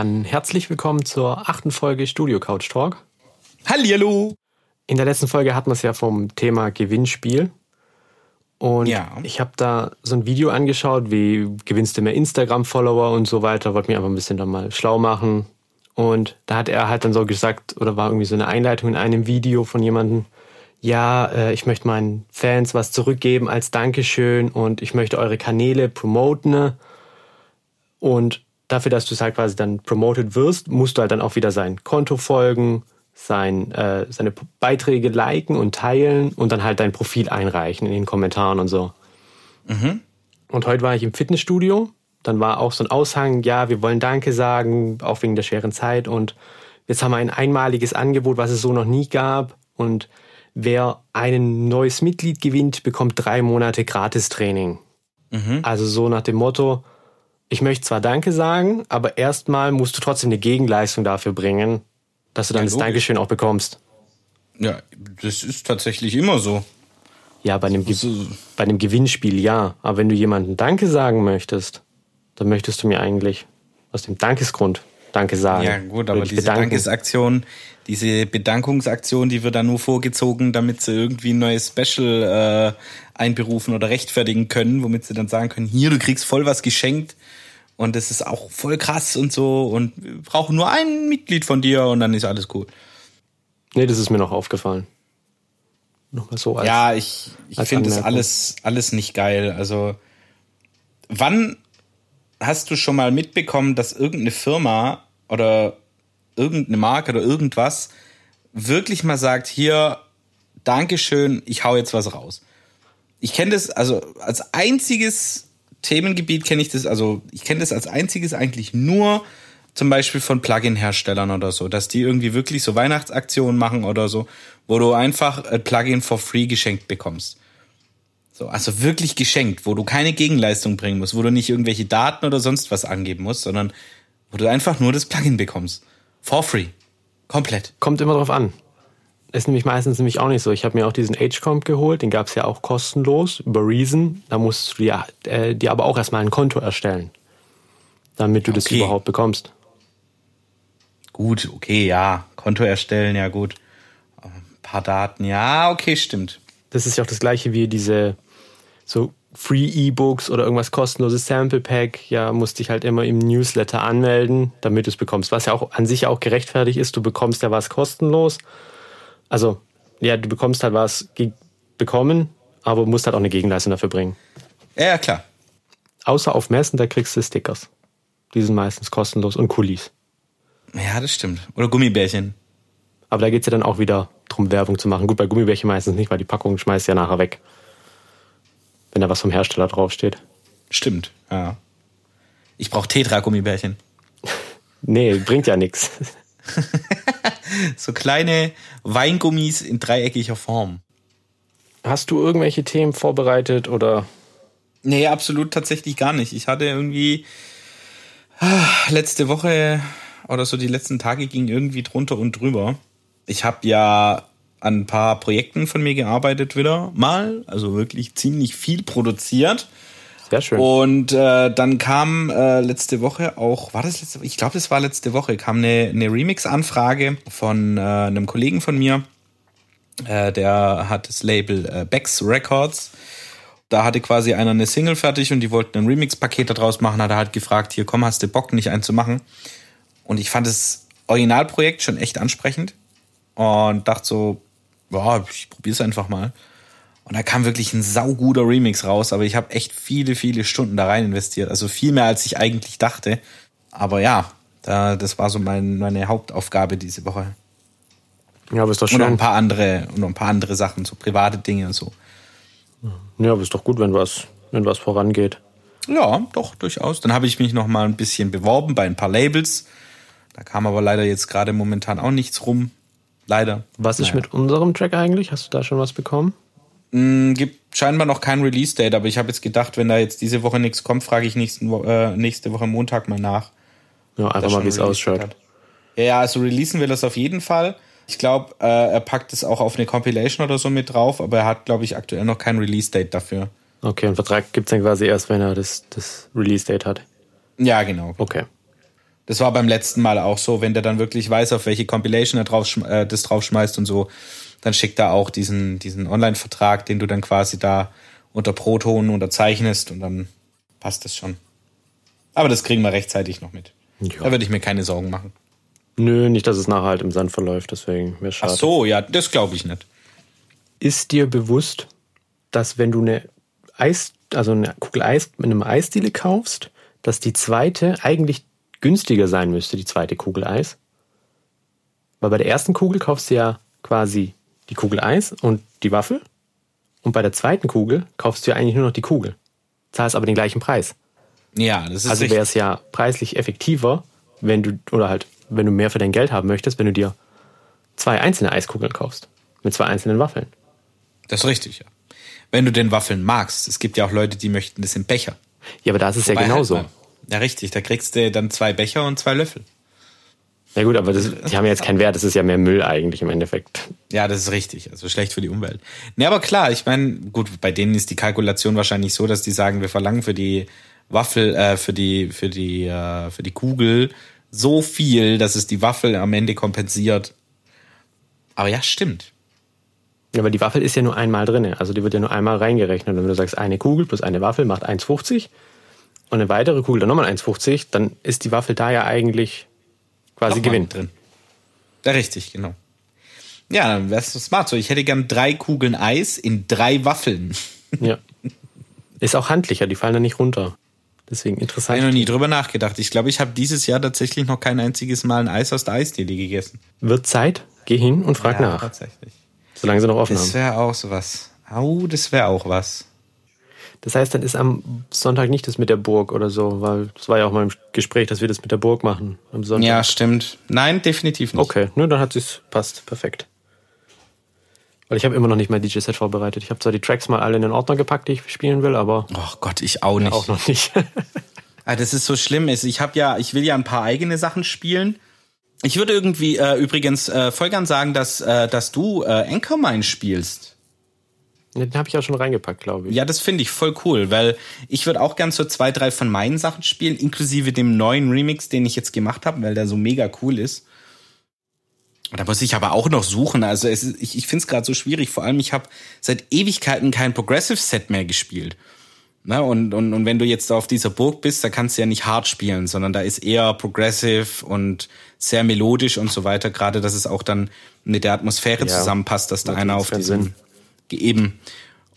Dann herzlich willkommen zur achten Folge Studio Couch Talk. Hallihallo! In der letzten Folge hatten wir es ja vom Thema Gewinnspiel. Und ja. ich habe da so ein Video angeschaut, wie gewinnst du mehr Instagram-Follower und so weiter. Wollte mich einfach ein bisschen dann mal schlau machen. Und da hat er halt dann so gesagt, oder war irgendwie so eine Einleitung in einem Video von jemandem, ja, äh, ich möchte meinen Fans was zurückgeben als Dankeschön und ich möchte eure Kanäle promoten. Und dafür, dass du es halt quasi dann promoted wirst, musst du halt dann auch wieder sein Konto folgen, sein, äh, seine Beiträge liken und teilen und dann halt dein Profil einreichen in den Kommentaren und so. Mhm. Und heute war ich im Fitnessstudio. Dann war auch so ein Aushang, ja, wir wollen Danke sagen, auch wegen der schweren Zeit. Und jetzt haben wir ein einmaliges Angebot, was es so noch nie gab. Und wer ein neues Mitglied gewinnt, bekommt drei Monate Gratis-Training. Mhm. Also so nach dem Motto, ich möchte zwar Danke sagen, aber erstmal musst du trotzdem eine Gegenleistung dafür bringen, dass du dann ja, das Dankeschön auch bekommst. Ja, das ist tatsächlich immer so. Ja, bei einem, bei einem Gewinnspiel ja. Aber wenn du jemandem Danke sagen möchtest, dann möchtest du mir eigentlich aus dem Dankesgrund Danke sagen. Ja, gut, aber diese bedanken. Dankesaktion, diese Bedankungsaktion, die wird dann nur vorgezogen, damit sie irgendwie ein neues Special äh, einberufen oder rechtfertigen können, womit sie dann sagen können, hier, du kriegst voll was geschenkt und das ist auch voll krass und so und wir brauchen nur ein Mitglied von dir und dann ist alles cool. Nee, das ist mir noch aufgefallen. Nochmal so als, Ja, ich, ich finde das alles, alles nicht geil. Also, wann hast du schon mal mitbekommen, dass irgendeine Firma oder irgendeine Marke oder irgendwas wirklich mal sagt, hier, Dankeschön, ich hau jetzt was raus. Ich kenne das, also als einziges Themengebiet kenne ich das, also ich kenne das als einziges eigentlich nur zum Beispiel von Plugin-Herstellern oder so, dass die irgendwie wirklich so Weihnachtsaktionen machen oder so, wo du einfach ein Plugin for free geschenkt bekommst. So, also wirklich geschenkt, wo du keine Gegenleistung bringen musst, wo du nicht irgendwelche Daten oder sonst was angeben musst, sondern wo du einfach nur das Plugin bekommst. For free. Komplett. Kommt immer drauf an. Ist nämlich meistens nämlich auch nicht so. Ich habe mir auch diesen H-Comp geholt, den gab es ja auch kostenlos über Reason. Da musst du ja, äh, dir aber auch erstmal ein Konto erstellen, damit du okay. das überhaupt bekommst. Gut, okay, ja. Konto erstellen, ja gut. Ein paar Daten, ja, okay, stimmt. Das ist ja auch das gleiche wie diese so Free E-Books oder irgendwas kostenloses Sample Pack, ja, musst dich halt immer im Newsletter anmelden, damit du es bekommst. Was ja auch an sich auch gerechtfertigt ist, du bekommst ja was kostenlos also, ja, du bekommst halt was bekommen, aber musst halt auch eine Gegenleistung dafür bringen. Ja, ja, klar. Außer auf Messen, da kriegst du Stickers. Die sind meistens kostenlos und Kulis. Ja, das stimmt. Oder Gummibärchen. Aber da geht es ja dann auch wieder darum, Werbung zu machen. Gut, bei Gummibärchen meistens nicht, weil die Packung schmeißt ja nachher weg. Wenn da was vom Hersteller draufsteht. Stimmt, ja. Ich brauche Tetra-Gummibärchen. nee, bringt ja nichts. so kleine Weingummis in dreieckiger Form. Hast du irgendwelche Themen vorbereitet oder? Nee, absolut tatsächlich gar nicht. Ich hatte irgendwie ah, letzte Woche oder so die letzten Tage ging irgendwie drunter und drüber. Ich habe ja an ein paar Projekten von mir gearbeitet wieder mal, also wirklich ziemlich viel produziert. Sehr schön. Und äh, dann kam äh, letzte Woche auch, war das letzte Woche? Ich glaube, das war letzte Woche, kam eine, eine Remix-Anfrage von äh, einem Kollegen von mir. Äh, der hat das Label äh, Bex Records. Da hatte quasi einer eine Single fertig und die wollten ein Remix-Paket daraus machen. Hat er halt gefragt, hier komm, hast du Bock, nicht einen zu machen? Und ich fand das Originalprojekt schon echt ansprechend und dachte so, ja, ich probier's einfach mal. Und da kam wirklich ein sauguter Remix raus, aber ich habe echt viele, viele Stunden da rein investiert. Also viel mehr, als ich eigentlich dachte. Aber ja, da, das war so mein, meine Hauptaufgabe diese Woche. Ja, aber ist doch schön. Und noch ein paar andere, und noch ein paar andere Sachen, so private Dinge und so. Ja, aber ist doch gut, wenn was, wenn was vorangeht. Ja, doch, durchaus. Dann habe ich mich noch mal ein bisschen beworben bei ein paar Labels. Da kam aber leider jetzt gerade momentan auch nichts rum. Leider. Was ist naja. mit unserem Track eigentlich? Hast du da schon was bekommen? Mh, gibt scheinbar noch kein Release-Date, aber ich habe jetzt gedacht, wenn da jetzt diese Woche nichts kommt, frage ich nächsten, äh, nächste Woche Montag mal nach. Ja, einfach mal, wie es ausschaut. Hat. Ja, ja, also releasen will das auf jeden Fall. Ich glaube, äh, er packt es auch auf eine Compilation oder so mit drauf, aber er hat, glaube ich, aktuell noch kein Release-Date dafür. Okay, und Vertrag gibt es dann quasi erst, wenn er das, das Release-Date hat. Ja, genau. Okay. Das war beim letzten Mal auch so, wenn der dann wirklich weiß, auf welche Compilation er drauf, äh, das draufschmeißt und so, dann schickt er auch diesen, diesen Online-Vertrag, den du dann quasi da unter Proton unterzeichnest und dann passt das schon. Aber das kriegen wir rechtzeitig noch mit. Ja. Da würde ich mir keine Sorgen machen. Nö, nicht, dass es nachher halt im Sand verläuft, deswegen wäre schade. Ach so, ja, das glaube ich nicht. Ist dir bewusst, dass wenn du eine Eis, also eine Kugel Eis mit einem Eisdiele kaufst, dass die zweite eigentlich günstiger sein müsste, die zweite Kugel Eis? Weil bei der ersten Kugel kaufst du ja quasi die Kugel Eis und die Waffel. Und bei der zweiten Kugel kaufst du ja eigentlich nur noch die Kugel. Zahlst aber den gleichen Preis. Ja, das ist Also wäre es ja preislich effektiver, wenn du, oder halt, wenn du mehr für dein Geld haben möchtest, wenn du dir zwei einzelne Eiskugeln kaufst. Mit zwei einzelnen Waffeln. Das ist richtig, ja. Wenn du den Waffeln magst. Es gibt ja auch Leute, die möchten das im Becher. Ja, aber da ist es Wobei ja genauso. Halt ja, richtig. Da kriegst du dann zwei Becher und zwei Löffel. Ja gut, aber das, die haben jetzt keinen Wert, das ist ja mehr Müll eigentlich im Endeffekt. Ja, das ist richtig. Also schlecht für die Umwelt. Ne, aber klar, ich meine, gut, bei denen ist die Kalkulation wahrscheinlich so, dass die sagen, wir verlangen für die Waffel, äh, für die, für die, äh, für die Kugel so viel, dass es die Waffel am Ende kompensiert. Aber ja, stimmt. Ja, aber die Waffel ist ja nur einmal drin. Also die wird ja nur einmal reingerechnet. Und wenn du sagst, eine Kugel plus eine Waffel macht 1,50 und eine weitere Kugel dann nochmal 1,50, dann ist die Waffel da ja eigentlich quasi Gewinn drin. Ja, richtig, genau. Ja, dann wär's smart so. Ich hätte gern drei Kugeln Eis in drei Waffeln. Ja. Ist auch handlicher, die fallen da nicht runter. Deswegen interessant. Ich habe noch nie drüber nachgedacht. Ich glaube, ich habe dieses Jahr tatsächlich noch kein einziges Mal ein Eis aus der Eisdiele gegessen. Wird Zeit, geh hin und frag ja, nach. Tatsächlich. Solange sie noch offen das haben. Das wäre auch sowas. Au, das wäre auch was. Das heißt, dann ist am Sonntag nicht das mit der Burg oder so, weil es war ja auch mal im Gespräch, dass wir das mit der Burg machen am Sonntag. Ja, stimmt. Nein, definitiv nicht. Okay, nur dann hat es passt, perfekt. Weil ich habe immer noch nicht mein DJ-Set vorbereitet. Ich habe zwar die Tracks mal alle in den Ordner gepackt, die ich spielen will, aber. Oh Gott, ich auch nicht. Ja, auch noch nicht. ah, das ist so schlimm. Ich habe ja, ich will ja ein paar eigene Sachen spielen. Ich würde irgendwie äh, übrigens äh, voll gern sagen, dass, äh, dass du äh, Anchormine spielst. Den habe ich auch schon reingepackt, glaube ich. Ja, das finde ich voll cool, weil ich würde auch gern so zwei, drei von meinen Sachen spielen, inklusive dem neuen Remix, den ich jetzt gemacht habe, weil der so mega cool ist. Da muss ich aber auch noch suchen. Also es ich, ich finde es gerade so schwierig. Vor allem, ich habe seit Ewigkeiten kein Progressive Set mehr gespielt. Na, und, und, und wenn du jetzt auf dieser Burg bist, da kannst du ja nicht hart spielen, sondern da ist eher Progressive und sehr melodisch und so weiter. Gerade, dass es auch dann mit der Atmosphäre ja, zusammenpasst, dass da einer auf diesem eben.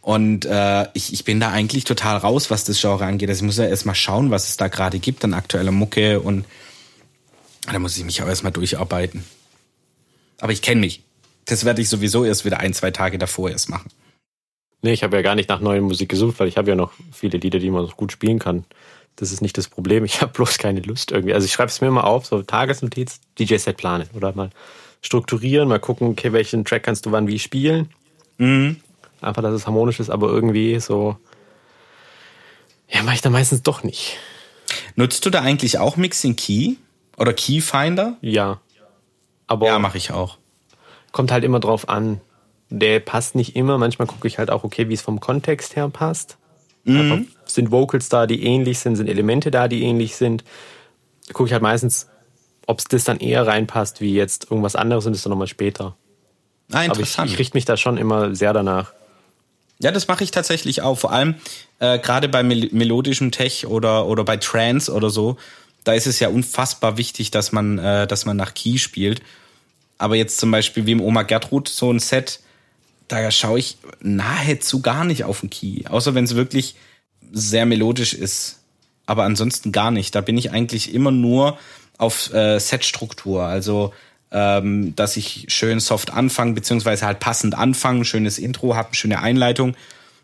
Und äh, ich, ich bin da eigentlich total raus, was das Genre angeht. Also ich muss ja erstmal schauen, was es da gerade gibt an aktueller Mucke und da muss ich mich auch erstmal durcharbeiten. Aber ich kenne mich. Das werde ich sowieso erst wieder ein, zwei Tage davor erst machen. Nee, ich habe ja gar nicht nach neuer Musik gesucht, weil ich habe ja noch viele Lieder, die man noch gut spielen kann. Das ist nicht das Problem. Ich habe bloß keine Lust irgendwie. Also ich schreibe es mir mal auf, so Tagesnotiz, DJ-Set planen oder mal strukturieren, mal gucken, okay, welchen Track kannst du wann wie spielen. Mhm. Einfach, dass es harmonisch ist, aber irgendwie so. Ja, mache ich da meistens doch nicht. Nutzt du da eigentlich auch Mixing Key oder Keyfinder? Ja. Aber ja, mache ich auch. Kommt halt immer drauf an. Der passt nicht immer. Manchmal gucke ich halt auch, okay, wie es vom Kontext her passt. Mhm. sind Vocals da, die ähnlich sind, sind Elemente da, die ähnlich sind. Da gucke ich halt meistens, ob es das dann eher reinpasst, wie jetzt irgendwas anderes und das dann nochmal später. Ah, interessant. Aber ich, ich richte mich da schon immer sehr danach. Ja, das mache ich tatsächlich auch. Vor allem äh, gerade bei mel melodischem Tech oder, oder bei Trance oder so da ist es ja unfassbar wichtig, dass man, äh, dass man nach Key spielt. Aber jetzt zum Beispiel wie im Oma Gertrud so ein Set, da schaue ich nahezu gar nicht auf den Key. Außer wenn es wirklich sehr melodisch ist. Aber ansonsten gar nicht. Da bin ich eigentlich immer nur auf äh, Setstruktur. Also, ähm, dass ich schön soft anfange, beziehungsweise halt passend anfange, schönes Intro habe, schöne Einleitung.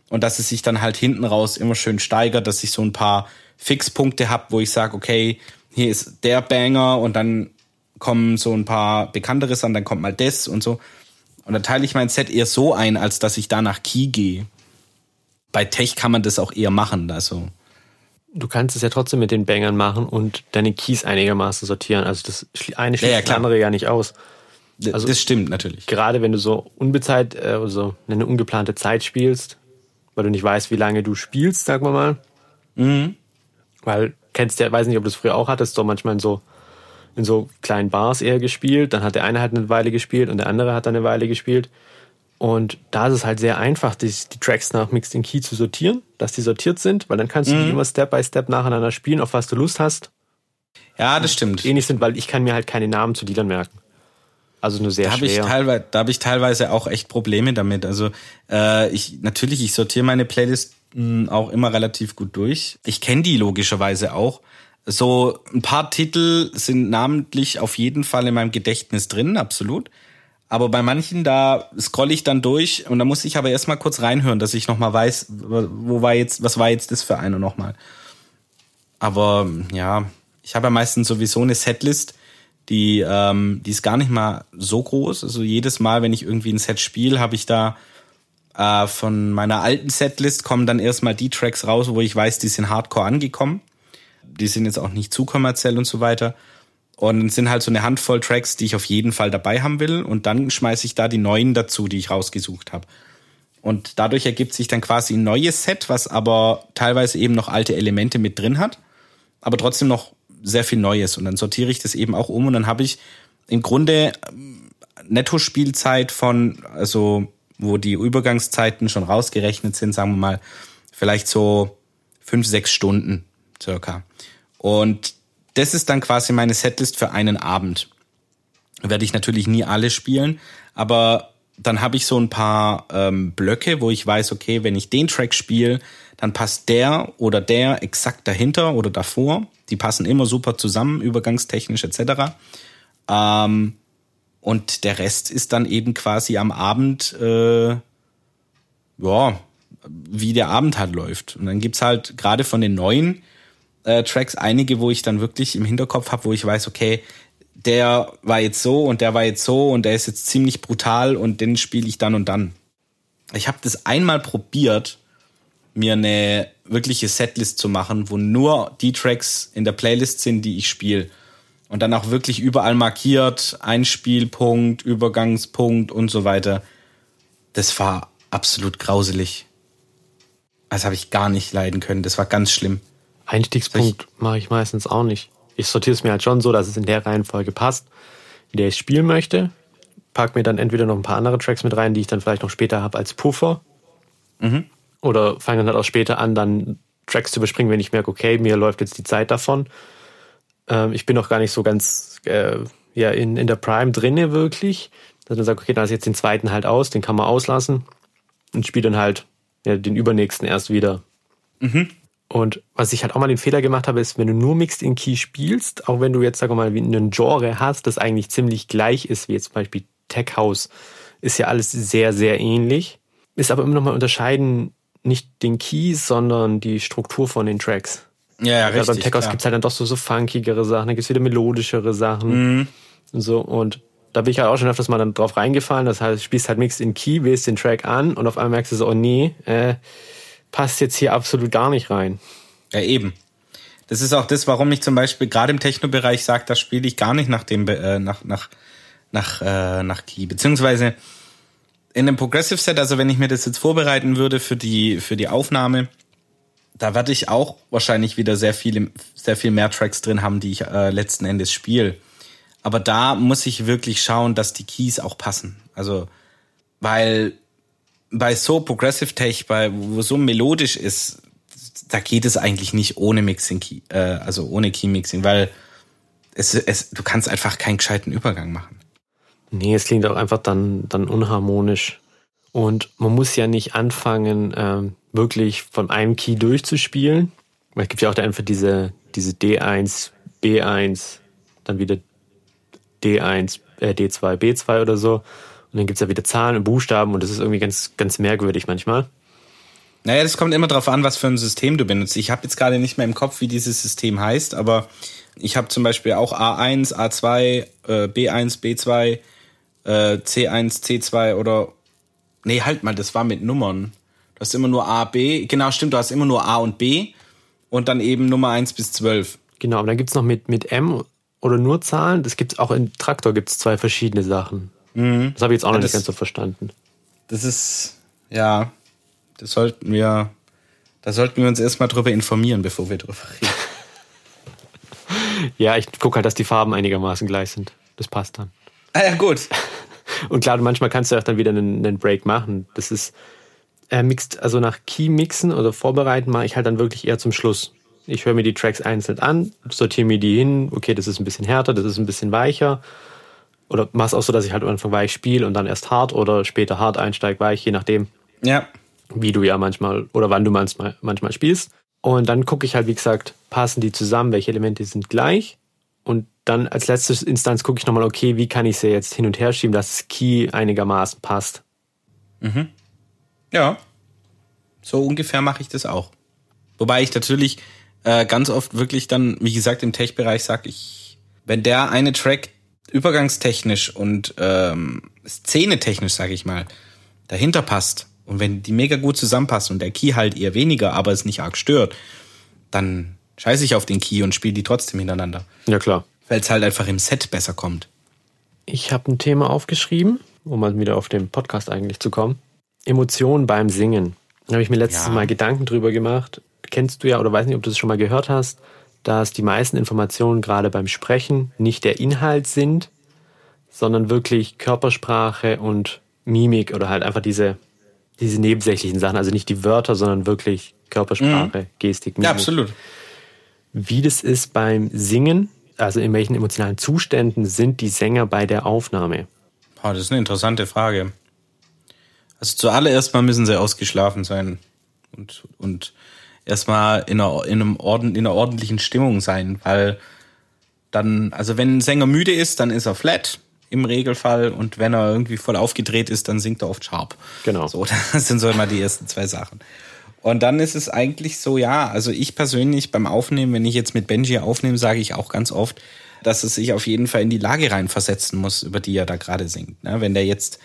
Und dass es sich dann halt hinten raus immer schön steigert, dass ich so ein paar Fixpunkte habe, wo ich sage, okay, hier ist der Banger und dann kommen so ein paar bekannteres an, dann kommt mal das und so. Und dann teile ich mein Set eher so ein, als dass ich da nach Key gehe. Bei Tech kann man das auch eher machen, also. Du kannst es ja trotzdem mit den Bangern machen und deine Keys einigermaßen sortieren. Also das eine schließt ja, ja, das andere ja nicht aus. Also das stimmt natürlich. Gerade wenn du so unbezahlt, äh, also eine ungeplante Zeit spielst, weil du nicht weißt, wie lange du spielst, sagen wir mal. Mhm. Weil, kennst du ja, weiß nicht, ob du es früher auch hattest, so manchmal in so in so kleinen Bars eher gespielt. Dann hat der eine halt eine Weile gespielt und der andere hat dann eine Weile gespielt. Und da ist es halt sehr einfach, die, die Tracks nach Mixed in Key zu sortieren, dass die sortiert sind, weil dann kannst du mhm. die immer Step by Step nacheinander spielen, auf was du Lust hast. Ja, das stimmt. Ähnlich sind, weil ich kann mir halt keine Namen zu Dealern merken. Also nur sehr da schwer. Ich teilweise, da habe ich teilweise auch echt Probleme damit. Also äh, ich natürlich, ich sortiere meine Playlist mh, auch immer relativ gut durch. Ich kenne die logischerweise auch. So ein paar Titel sind namentlich auf jeden Fall in meinem Gedächtnis drin, absolut. Aber bei manchen, da scroll ich dann durch und da muss ich aber erstmal kurz reinhören, dass ich nochmal weiß, wo war jetzt, was war jetzt das für eine nochmal. Aber ja, ich habe ja meistens sowieso eine Setlist, die, ähm, die ist gar nicht mal so groß. Also jedes Mal, wenn ich irgendwie ein Set spiele, habe ich da äh, von meiner alten Setlist kommen dann erstmal die Tracks raus, wo ich weiß, die sind hardcore angekommen. Die sind jetzt auch nicht zu kommerziell und so weiter. Und sind halt so eine Handvoll Tracks, die ich auf jeden Fall dabei haben will. Und dann schmeiße ich da die neuen dazu, die ich rausgesucht habe. Und dadurch ergibt sich dann quasi ein neues Set, was aber teilweise eben noch alte Elemente mit drin hat, aber trotzdem noch sehr viel Neues. Und dann sortiere ich das eben auch um und dann habe ich im Grunde ähm, Netto-Spielzeit von, also wo die Übergangszeiten schon rausgerechnet sind, sagen wir mal, vielleicht so fünf, sechs Stunden circa. Und das ist dann quasi meine Setlist für einen Abend. Werde ich natürlich nie alle spielen, aber dann habe ich so ein paar ähm, Blöcke, wo ich weiß, okay, wenn ich den Track spiele, dann passt der oder der exakt dahinter oder davor. Die passen immer super zusammen, übergangstechnisch etc. Ähm, und der Rest ist dann eben quasi am Abend, äh, ja, wie der Abend halt läuft. Und dann gibt's halt gerade von den neuen äh, Tracks einige, wo ich dann wirklich im Hinterkopf habe, wo ich weiß, okay, der war jetzt so und der war jetzt so und der ist jetzt ziemlich brutal und den spiele ich dann und dann. Ich habe das einmal probiert, mir eine wirkliche Setlist zu machen, wo nur die Tracks in der Playlist sind, die ich spiele. Und dann auch wirklich überall markiert, Einspielpunkt, Übergangspunkt und so weiter. Das war absolut grauselig. Das habe ich gar nicht leiden können. Das war ganz schlimm. Einstiegspunkt mache ich meistens auch nicht. Ich sortiere es mir halt schon so, dass es in der Reihenfolge passt, in der ich spielen möchte. Pack mir dann entweder noch ein paar andere Tracks mit rein, die ich dann vielleicht noch später habe als Puffer. Mhm. Oder fange dann halt auch später an, dann Tracks zu überspringen, wenn ich merke, okay, mir läuft jetzt die Zeit davon. Ähm, ich bin noch gar nicht so ganz äh, ja, in, in der Prime drinne wirklich. Dass man sagt, okay, da ist jetzt den zweiten halt aus, den kann man auslassen und spiele dann halt ja, den übernächsten erst wieder. Mhm. Und was ich halt auch mal den Fehler gemacht habe, ist, wenn du nur Mixed in Key spielst, auch wenn du jetzt, sag mal, wie ein Genre hast, das eigentlich ziemlich gleich ist, wie jetzt zum Beispiel Tech House, ist ja alles sehr, sehr ähnlich. Ist aber immer noch mal unterscheiden, nicht den Keys, sondern die Struktur von den Tracks. Ja, ja, richtig. Beim Tech House gibt's halt dann doch so, so funkigere Sachen, dann gibt's wieder melodischere Sachen. Mhm. Und so, und da bin ich halt auch schon öfters mal dann drauf reingefallen. Das heißt, du spielst halt Mixed in Key, wählst den Track an und auf einmal merkst du so, oh nee, äh, passt jetzt hier absolut gar nicht rein. Ja, eben. Das ist auch das, warum ich zum Beispiel gerade im Techno-Bereich sage, da spiele ich gar nicht nach dem äh, nach nach nach äh, nach Key, beziehungsweise in dem Progressive Set, also wenn ich mir das jetzt vorbereiten würde für die für die Aufnahme, da werde ich auch wahrscheinlich wieder sehr viele sehr viel mehr Tracks drin haben, die ich äh, letzten Endes spiele. Aber da muss ich wirklich schauen, dass die Keys auch passen. Also weil bei so Progressive Tech, bei wo so melodisch ist, da geht es eigentlich nicht ohne Mixing, Key, äh, also ohne Key Mixing, weil es, es, du kannst einfach keinen gescheiten Übergang machen. Nee, es klingt auch einfach dann, dann unharmonisch. Und man muss ja nicht anfangen, ähm, wirklich von einem Key durchzuspielen. Weil es gibt ja auch einfach diese, diese D1, B1, dann wieder D1, äh, D2, B2 oder so. Und dann gibt's ja wieder Zahlen und Buchstaben und das ist irgendwie ganz, ganz merkwürdig manchmal. Naja, das kommt immer darauf an, was für ein System du benutzt. Ich habe jetzt gerade nicht mehr im Kopf, wie dieses System heißt, aber ich habe zum Beispiel auch A1, A2, äh, B1, B2, äh, C1, C2 oder. Nee, halt mal, das war mit Nummern. Du hast immer nur A, B. Genau, stimmt, du hast immer nur A und B und dann eben Nummer 1 bis 12. Genau, aber dann gibt's noch mit, mit M oder nur Zahlen. Das gibt's auch in Traktor gibt's zwei verschiedene Sachen. Mhm. Das habe ich jetzt auch ja, noch nicht ganz so verstanden. Das ist, ja, das sollten wir, da sollten wir uns erstmal drüber informieren, bevor wir drüber reden. ja, ich gucke halt, dass die Farben einigermaßen gleich sind. Das passt dann. Ah ja, gut. Und klar, manchmal kannst du auch dann wieder einen, einen Break machen. Das ist äh, mixed, also nach Key mixen oder vorbereiten mache ich halt dann wirklich eher zum Schluss. Ich höre mir die Tracks einzeln an, sortiere mir die hin, okay, das ist ein bisschen härter, das ist ein bisschen weicher. Oder mach's auch so, dass ich halt am Anfang weich spiele und dann erst hart oder später hart einsteige, weich, je nachdem. Ja. Wie du ja manchmal oder wann du manchmal, manchmal spielst. Und dann gucke ich halt, wie gesagt, passen die zusammen, welche Elemente sind gleich. Und dann als letzte Instanz gucke ich nochmal, okay, wie kann ich sie jetzt hin und her schieben, dass das Key einigermaßen passt. Mhm. Ja. So ungefähr mache ich das auch. Wobei ich natürlich äh, ganz oft wirklich dann, wie gesagt, im Tech-Bereich sage ich, wenn der eine Track übergangstechnisch und ähm, szenetechnisch, sage ich mal, dahinter passt und wenn die mega gut zusammenpassen und der Key halt eher weniger, aber es nicht arg stört, dann scheiße ich auf den Key und spiele die trotzdem hintereinander. Ja, klar. Weil es halt einfach im Set besser kommt. Ich habe ein Thema aufgeschrieben, um mal wieder auf den Podcast eigentlich zu kommen. Emotionen beim Singen. Da habe ich mir letztes ja. Mal Gedanken drüber gemacht. Kennst du ja oder weiß nicht, ob du es schon mal gehört hast, dass die meisten Informationen gerade beim Sprechen nicht der Inhalt sind, sondern wirklich Körpersprache und Mimik oder halt einfach diese, diese nebensächlichen Sachen. Also nicht die Wörter, sondern wirklich Körpersprache, mhm. Gestik, Mimik. Ja, absolut. Wie das ist beim Singen, also in welchen emotionalen Zuständen sind die Sänger bei der Aufnahme? Oh, das ist eine interessante Frage. Also zuallererst mal müssen sie ausgeschlafen sein und, und erstmal in einer, in, einem Orden, in einer ordentlichen Stimmung sein, weil dann, also wenn ein Sänger müde ist, dann ist er flat im Regelfall und wenn er irgendwie voll aufgedreht ist, dann singt er oft sharp. Genau. So, das sind so immer die ersten zwei Sachen. Und dann ist es eigentlich so, ja, also ich persönlich beim Aufnehmen, wenn ich jetzt mit Benji aufnehme, sage ich auch ganz oft, dass es sich auf jeden Fall in die Lage reinversetzen muss, über die er da gerade singt. Ne? Wenn der jetzt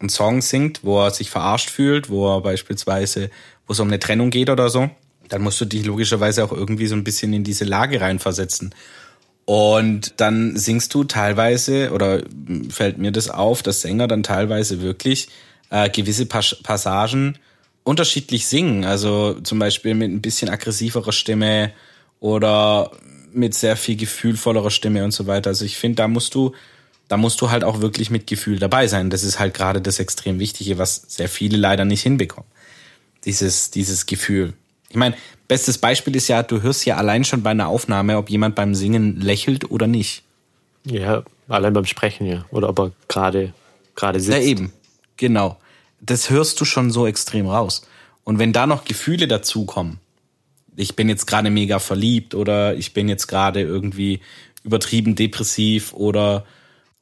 einen Song singt, wo er sich verarscht fühlt, wo er beispielsweise, wo es um eine Trennung geht oder so, dann musst du dich logischerweise auch irgendwie so ein bisschen in diese Lage reinversetzen. Und dann singst du teilweise, oder fällt mir das auf, dass Sänger dann teilweise wirklich äh, gewisse Pas Passagen unterschiedlich singen. Also zum Beispiel mit ein bisschen aggressiverer Stimme oder mit sehr viel gefühlvollerer Stimme und so weiter. Also ich finde, da musst du, da musst du halt auch wirklich mit Gefühl dabei sein. Das ist halt gerade das extrem Wichtige, was sehr viele leider nicht hinbekommen. Dieses, dieses Gefühl. Ich meine, bestes Beispiel ist ja, du hörst ja allein schon bei einer Aufnahme, ob jemand beim Singen lächelt oder nicht. Ja, allein beim Sprechen, ja. Oder ob er gerade, gerade sitzt. Ja, eben. Genau das hörst du schon so extrem raus. Und wenn da noch Gefühle dazukommen, ich bin jetzt gerade mega verliebt oder ich bin jetzt gerade irgendwie übertrieben depressiv oder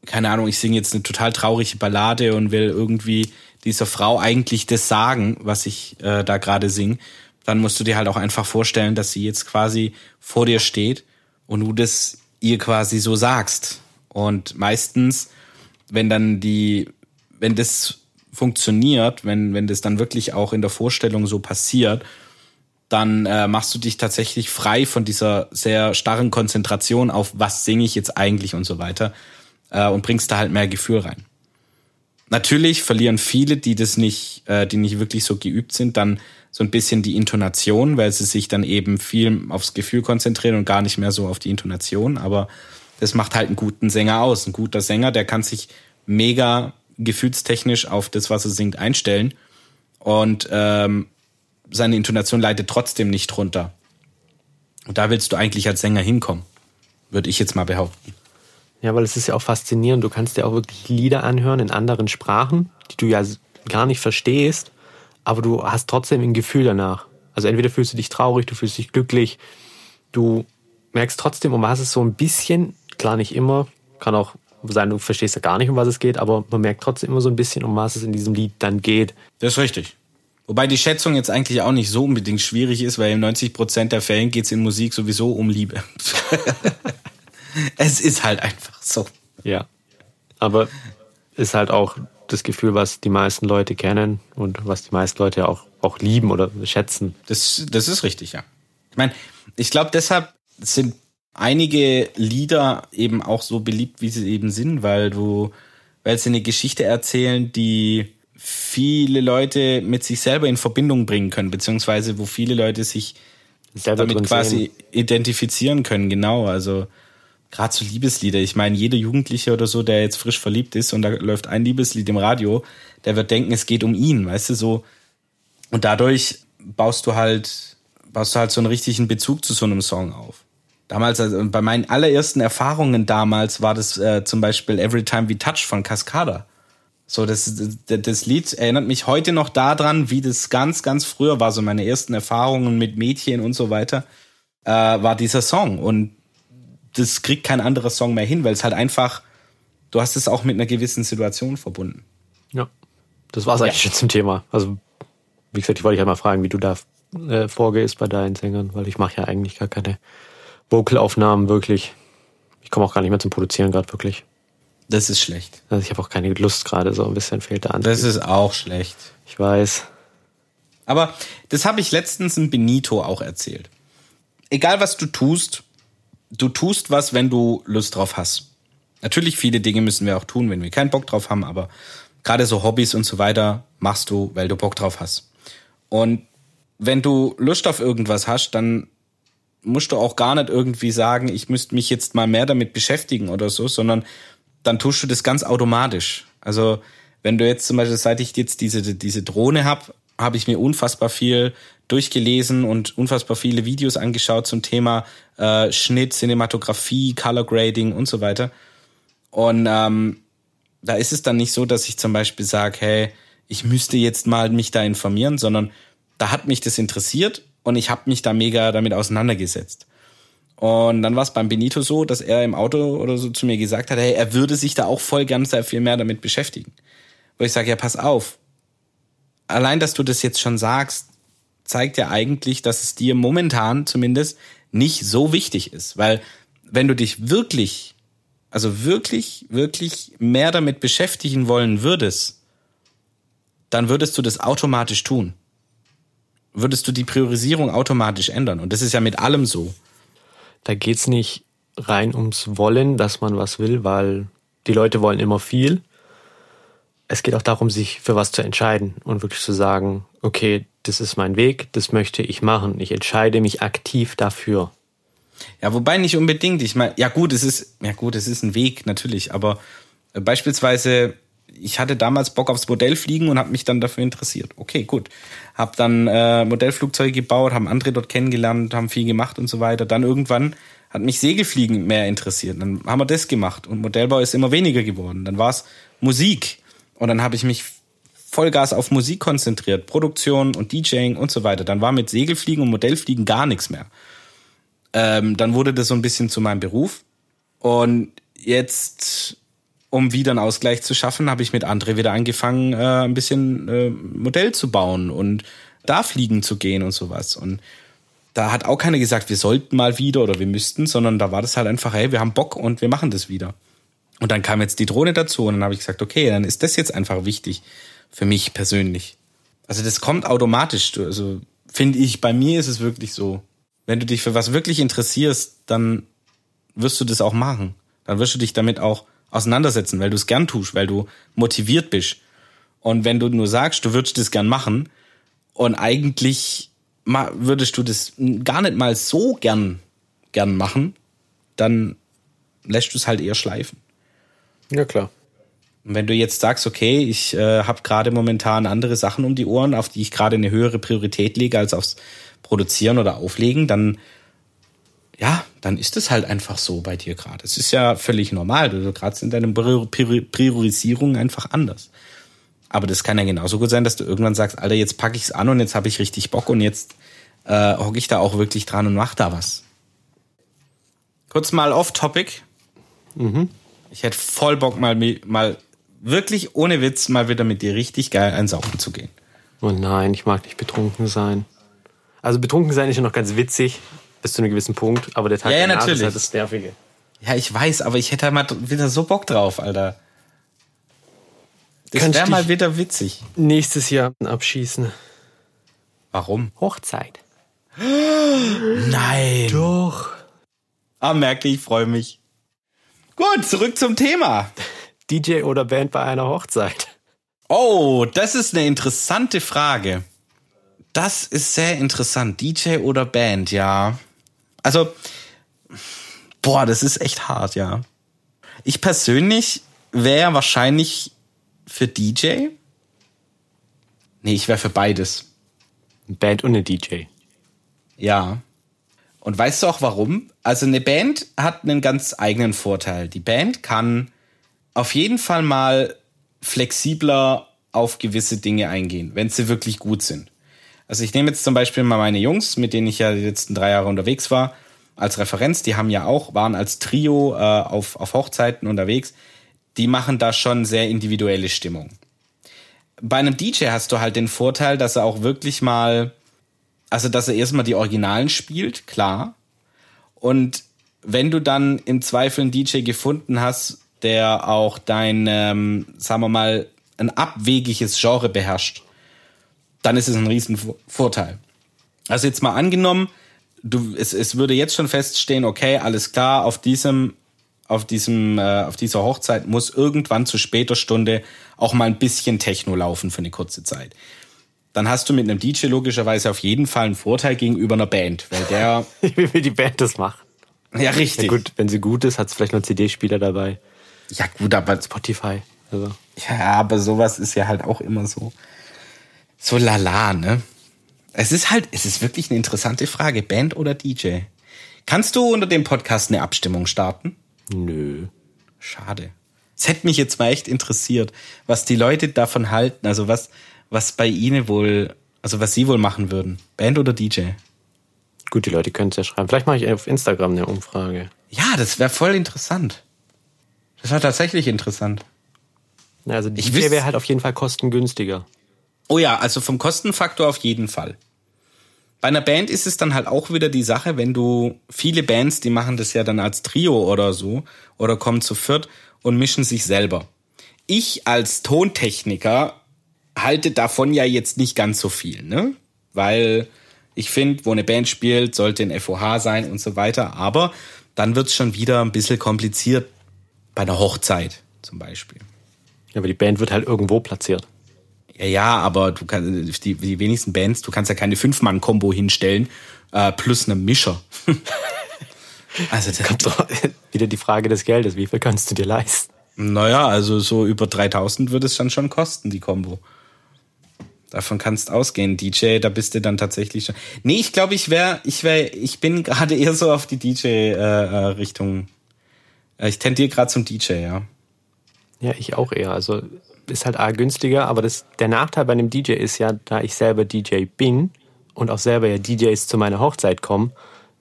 keine Ahnung, ich singe jetzt eine total traurige Ballade und will irgendwie dieser Frau eigentlich das sagen, was ich äh, da gerade sing, dann musst du dir halt auch einfach vorstellen, dass sie jetzt quasi vor dir steht und du das ihr quasi so sagst. Und meistens, wenn dann die, wenn das funktioniert, wenn, wenn das dann wirklich auch in der Vorstellung so passiert, dann äh, machst du dich tatsächlich frei von dieser sehr starren Konzentration auf, was singe ich jetzt eigentlich und so weiter äh, und bringst da halt mehr Gefühl rein. Natürlich verlieren viele, die das nicht, äh, die nicht wirklich so geübt sind, dann so ein bisschen die Intonation, weil sie sich dann eben viel aufs Gefühl konzentrieren und gar nicht mehr so auf die Intonation. Aber das macht halt einen guten Sänger aus. Ein guter Sänger, der kann sich mega gefühlstechnisch auf das, was er singt, einstellen. Und ähm, seine Intonation leidet trotzdem nicht runter. Und da willst du eigentlich als Sänger hinkommen, würde ich jetzt mal behaupten. Ja, weil es ist ja auch faszinierend. Du kannst dir auch wirklich Lieder anhören in anderen Sprachen, die du ja gar nicht verstehst, aber du hast trotzdem ein Gefühl danach. Also entweder fühlst du dich traurig, du fühlst dich glücklich, du merkst trotzdem, um was es so ein bisschen, klar nicht immer, kann auch sein, du verstehst ja gar nicht, um was es geht, aber man merkt trotzdem immer so ein bisschen, um was es in diesem Lied dann geht. Das ist richtig. Wobei die Schätzung jetzt eigentlich auch nicht so unbedingt schwierig ist, weil in 90 Prozent der Fällen geht es in Musik sowieso um Liebe. es ist halt einfach so. Ja. Aber ist halt auch das Gefühl, was die meisten Leute kennen und was die meisten Leute auch, auch lieben oder schätzen. Das, das ist richtig, ja. Ich meine, ich glaube, deshalb sind einige Lieder eben auch so beliebt, wie sie eben sind, weil du, weil sie eine Geschichte erzählen, die viele Leute mit sich selber in Verbindung bringen können, beziehungsweise wo viele Leute sich Selber damit quasi sehen. identifizieren können, genau. Also gerade so Liebeslieder. Ich meine, jeder Jugendliche oder so, der jetzt frisch verliebt ist und da läuft ein Liebeslied im Radio, der wird denken, es geht um ihn, weißt du, so. Und dadurch baust du halt, baust du halt so einen richtigen Bezug zu so einem Song auf. Damals, also bei meinen allerersten Erfahrungen damals war das äh, zum Beispiel Every Time We Touch von Cascada. So, das, das, das Lied erinnert mich heute noch daran, wie das ganz, ganz früher war, so meine ersten Erfahrungen mit Mädchen und so weiter, äh, war dieser Song. Und das kriegt kein anderer Song mehr hin, weil es halt einfach, du hast es auch mit einer gewissen Situation verbunden. Ja, das war es eigentlich ja. schon zum Thema. Also, wie gesagt, ich wollte dich halt mal fragen, wie du da äh, vorgehst bei deinen Sängern, weil ich mache ja eigentlich gar keine Vocalaufnahmen wirklich. Ich komme auch gar nicht mehr zum Produzieren gerade wirklich. Das ist schlecht. Also ich habe auch keine Lust gerade, so ein bisschen fehlt der Antrieb. Das ist auch schlecht. Ich weiß. Aber das habe ich letztens in Benito auch erzählt. Egal was du tust, du tust was, wenn du Lust drauf hast. Natürlich viele Dinge müssen wir auch tun, wenn wir keinen Bock drauf haben, aber gerade so Hobbys und so weiter machst du, weil du Bock drauf hast. Und wenn du Lust auf irgendwas hast, dann musst du auch gar nicht irgendwie sagen, ich müsste mich jetzt mal mehr damit beschäftigen oder so, sondern dann tust du das ganz automatisch. Also wenn du jetzt zum Beispiel, seit ich jetzt diese, diese Drohne habe, habe ich mir unfassbar viel durchgelesen und unfassbar viele Videos angeschaut zum Thema äh, Schnitt, Cinematografie, Color Grading und so weiter. Und ähm, da ist es dann nicht so, dass ich zum Beispiel sage, hey, ich müsste jetzt mal mich da informieren, sondern da hat mich das interessiert und ich habe mich da mega damit auseinandergesetzt. Und dann war es beim Benito so, dass er im Auto oder so zu mir gesagt hat, hey, er würde sich da auch voll gern sehr viel mehr damit beschäftigen. Wo ich sage, ja, pass auf. Allein, dass du das jetzt schon sagst, zeigt ja eigentlich, dass es dir momentan zumindest nicht so wichtig ist. Weil wenn du dich wirklich, also wirklich, wirklich mehr damit beschäftigen wollen würdest, dann würdest du das automatisch tun. Würdest du die Priorisierung automatisch ändern. Und das ist ja mit allem so. Da geht's nicht rein ums Wollen, dass man was will, weil die Leute wollen immer viel. Es geht auch darum, sich für was zu entscheiden und wirklich zu sagen, okay, das ist mein Weg, das möchte ich machen. Ich entscheide mich aktiv dafür. Ja, wobei nicht unbedingt. Ich meine, ja gut, es ist, ja gut, es ist ein Weg natürlich, aber äh, beispielsweise ich hatte damals Bock aufs Modellfliegen und habe mich dann dafür interessiert. Okay, gut. Hab dann äh, Modellflugzeuge gebaut, haben andere dort kennengelernt, haben viel gemacht und so weiter. Dann irgendwann hat mich Segelfliegen mehr interessiert. Dann haben wir das gemacht und Modellbau ist immer weniger geworden. Dann war es Musik und dann habe ich mich Vollgas auf Musik konzentriert, Produktion und DJing und so weiter. Dann war mit Segelfliegen und Modellfliegen gar nichts mehr. Ähm, dann wurde das so ein bisschen zu meinem Beruf und jetzt um wieder einen Ausgleich zu schaffen, habe ich mit André wieder angefangen, äh, ein bisschen äh, Modell zu bauen und da fliegen zu gehen und sowas. Und da hat auch keiner gesagt, wir sollten mal wieder oder wir müssten, sondern da war das halt einfach, hey, wir haben Bock und wir machen das wieder. Und dann kam jetzt die Drohne dazu und dann habe ich gesagt, okay, dann ist das jetzt einfach wichtig für mich persönlich. Also das kommt automatisch. Also finde ich, bei mir ist es wirklich so. Wenn du dich für was wirklich interessierst, dann wirst du das auch machen. Dann wirst du dich damit auch auseinandersetzen, weil du es gern tust, weil du motiviert bist. Und wenn du nur sagst, du würdest das gern machen und eigentlich würdest du das gar nicht mal so gern, gern machen, dann lässt du es halt eher schleifen. Ja, klar. Und wenn du jetzt sagst, okay, ich äh, habe gerade momentan andere Sachen um die Ohren, auf die ich gerade eine höhere Priorität lege als aufs Produzieren oder Auflegen, dann ja, dann ist es halt einfach so bei dir gerade. Es ist ja völlig normal. Du gerade in deinen Priorisierungen einfach anders. Aber das kann ja genauso gut sein, dass du irgendwann sagst, Alter, jetzt packe ich's an und jetzt habe ich richtig Bock und jetzt äh, hocke ich da auch wirklich dran und mach da was. Kurz mal off-topic. Mhm. Ich hätte voll Bock, mal, mal wirklich ohne Witz mal wieder mit dir richtig geil einsaufen zu gehen. Oh nein, ich mag nicht betrunken sein. Also betrunken sein ist ja noch ganz witzig bis zu einem gewissen Punkt, aber der Tag ja, ja, natürlich. ist halt das Nervige. Ja, ich weiß, aber ich hätte halt mal wieder so Bock drauf, Alter. Das wäre mal wieder witzig. Nächstes Jahr abschießen. Warum? Hochzeit. Nein. Doch. Ah, merke, ich freue mich. Gut, zurück zum Thema. DJ oder Band bei einer Hochzeit? Oh, das ist eine interessante Frage. Das ist sehr interessant. DJ oder Band, ja. Also, boah, das ist echt hart, ja. Ich persönlich wäre wahrscheinlich für DJ. Nee, ich wäre für beides. Band und eine DJ. Ja. Und weißt du auch warum? Also eine Band hat einen ganz eigenen Vorteil. Die Band kann auf jeden Fall mal flexibler auf gewisse Dinge eingehen, wenn sie wirklich gut sind. Also ich nehme jetzt zum Beispiel mal meine Jungs, mit denen ich ja die letzten drei Jahre unterwegs war, als Referenz. Die haben ja auch, waren als Trio äh, auf, auf Hochzeiten unterwegs. Die machen da schon sehr individuelle Stimmung. Bei einem DJ hast du halt den Vorteil, dass er auch wirklich mal, also dass er erstmal die Originalen spielt, klar. Und wenn du dann im Zweifel einen DJ gefunden hast, der auch dein, ähm, sagen wir mal, ein abwegiges Genre beherrscht, dann ist es ein Riesenvorteil. Also jetzt mal angenommen, du, es, es würde jetzt schon feststehen, okay, alles klar, auf diesem, auf diesem, äh, auf dieser Hochzeit muss irgendwann zu später Stunde auch mal ein bisschen Techno laufen für eine kurze Zeit. Dann hast du mit einem DJ logischerweise auf jeden Fall einen Vorteil gegenüber einer Band, weil der. Wie die Band das macht. Ja, richtig. Ja, gut, wenn sie gut ist, hat es vielleicht noch CD-Spieler dabei. Ja, gut, aber. Spotify. Also. Ja, aber sowas ist ja halt auch immer so. So lala, ne? Es ist halt, es ist wirklich eine interessante Frage. Band oder DJ? Kannst du unter dem Podcast eine Abstimmung starten? Nö. Schade. Es hätte mich jetzt mal echt interessiert, was die Leute davon halten. Also was, was bei ihnen wohl, also was sie wohl machen würden. Band oder DJ? Gut, die Leute können es ja schreiben. Vielleicht mache ich auf Instagram eine Umfrage. Ja, das wäre voll interessant. Das war tatsächlich interessant. Also DJ wäre halt auf jeden Fall kostengünstiger. Oh ja, also vom Kostenfaktor auf jeden Fall. Bei einer Band ist es dann halt auch wieder die Sache, wenn du viele Bands, die machen das ja dann als Trio oder so oder kommen zu viert und mischen sich selber. Ich als Tontechniker halte davon ja jetzt nicht ganz so viel, ne? Weil ich finde, wo eine Band spielt, sollte ein FOH sein und so weiter. Aber dann wird's schon wieder ein bisschen kompliziert bei einer Hochzeit zum Beispiel. Ja, aber die Band wird halt irgendwo platziert. Ja, ja, aber du kannst die, die wenigsten Bands, du kannst ja keine Fünf-Mann-Kombo hinstellen äh, plus eine Mischer. also das kommt doch wieder die Frage des Geldes. Wie viel kannst du dir leisten? Naja, also so über 3000 würde es dann schon kosten, die Kombo. Davon kannst ausgehen. DJ, da bist du dann tatsächlich schon. Nee, ich glaube, ich wäre, ich wäre, ich bin gerade eher so auf die DJ-Richtung. Äh, äh, ich tendiere gerade zum DJ, ja. Ja, ich auch eher. Also ist halt A günstiger, aber das, der Nachteil bei einem DJ ist ja, da ich selber DJ bin und auch selber ja DJs zu meiner Hochzeit kommen,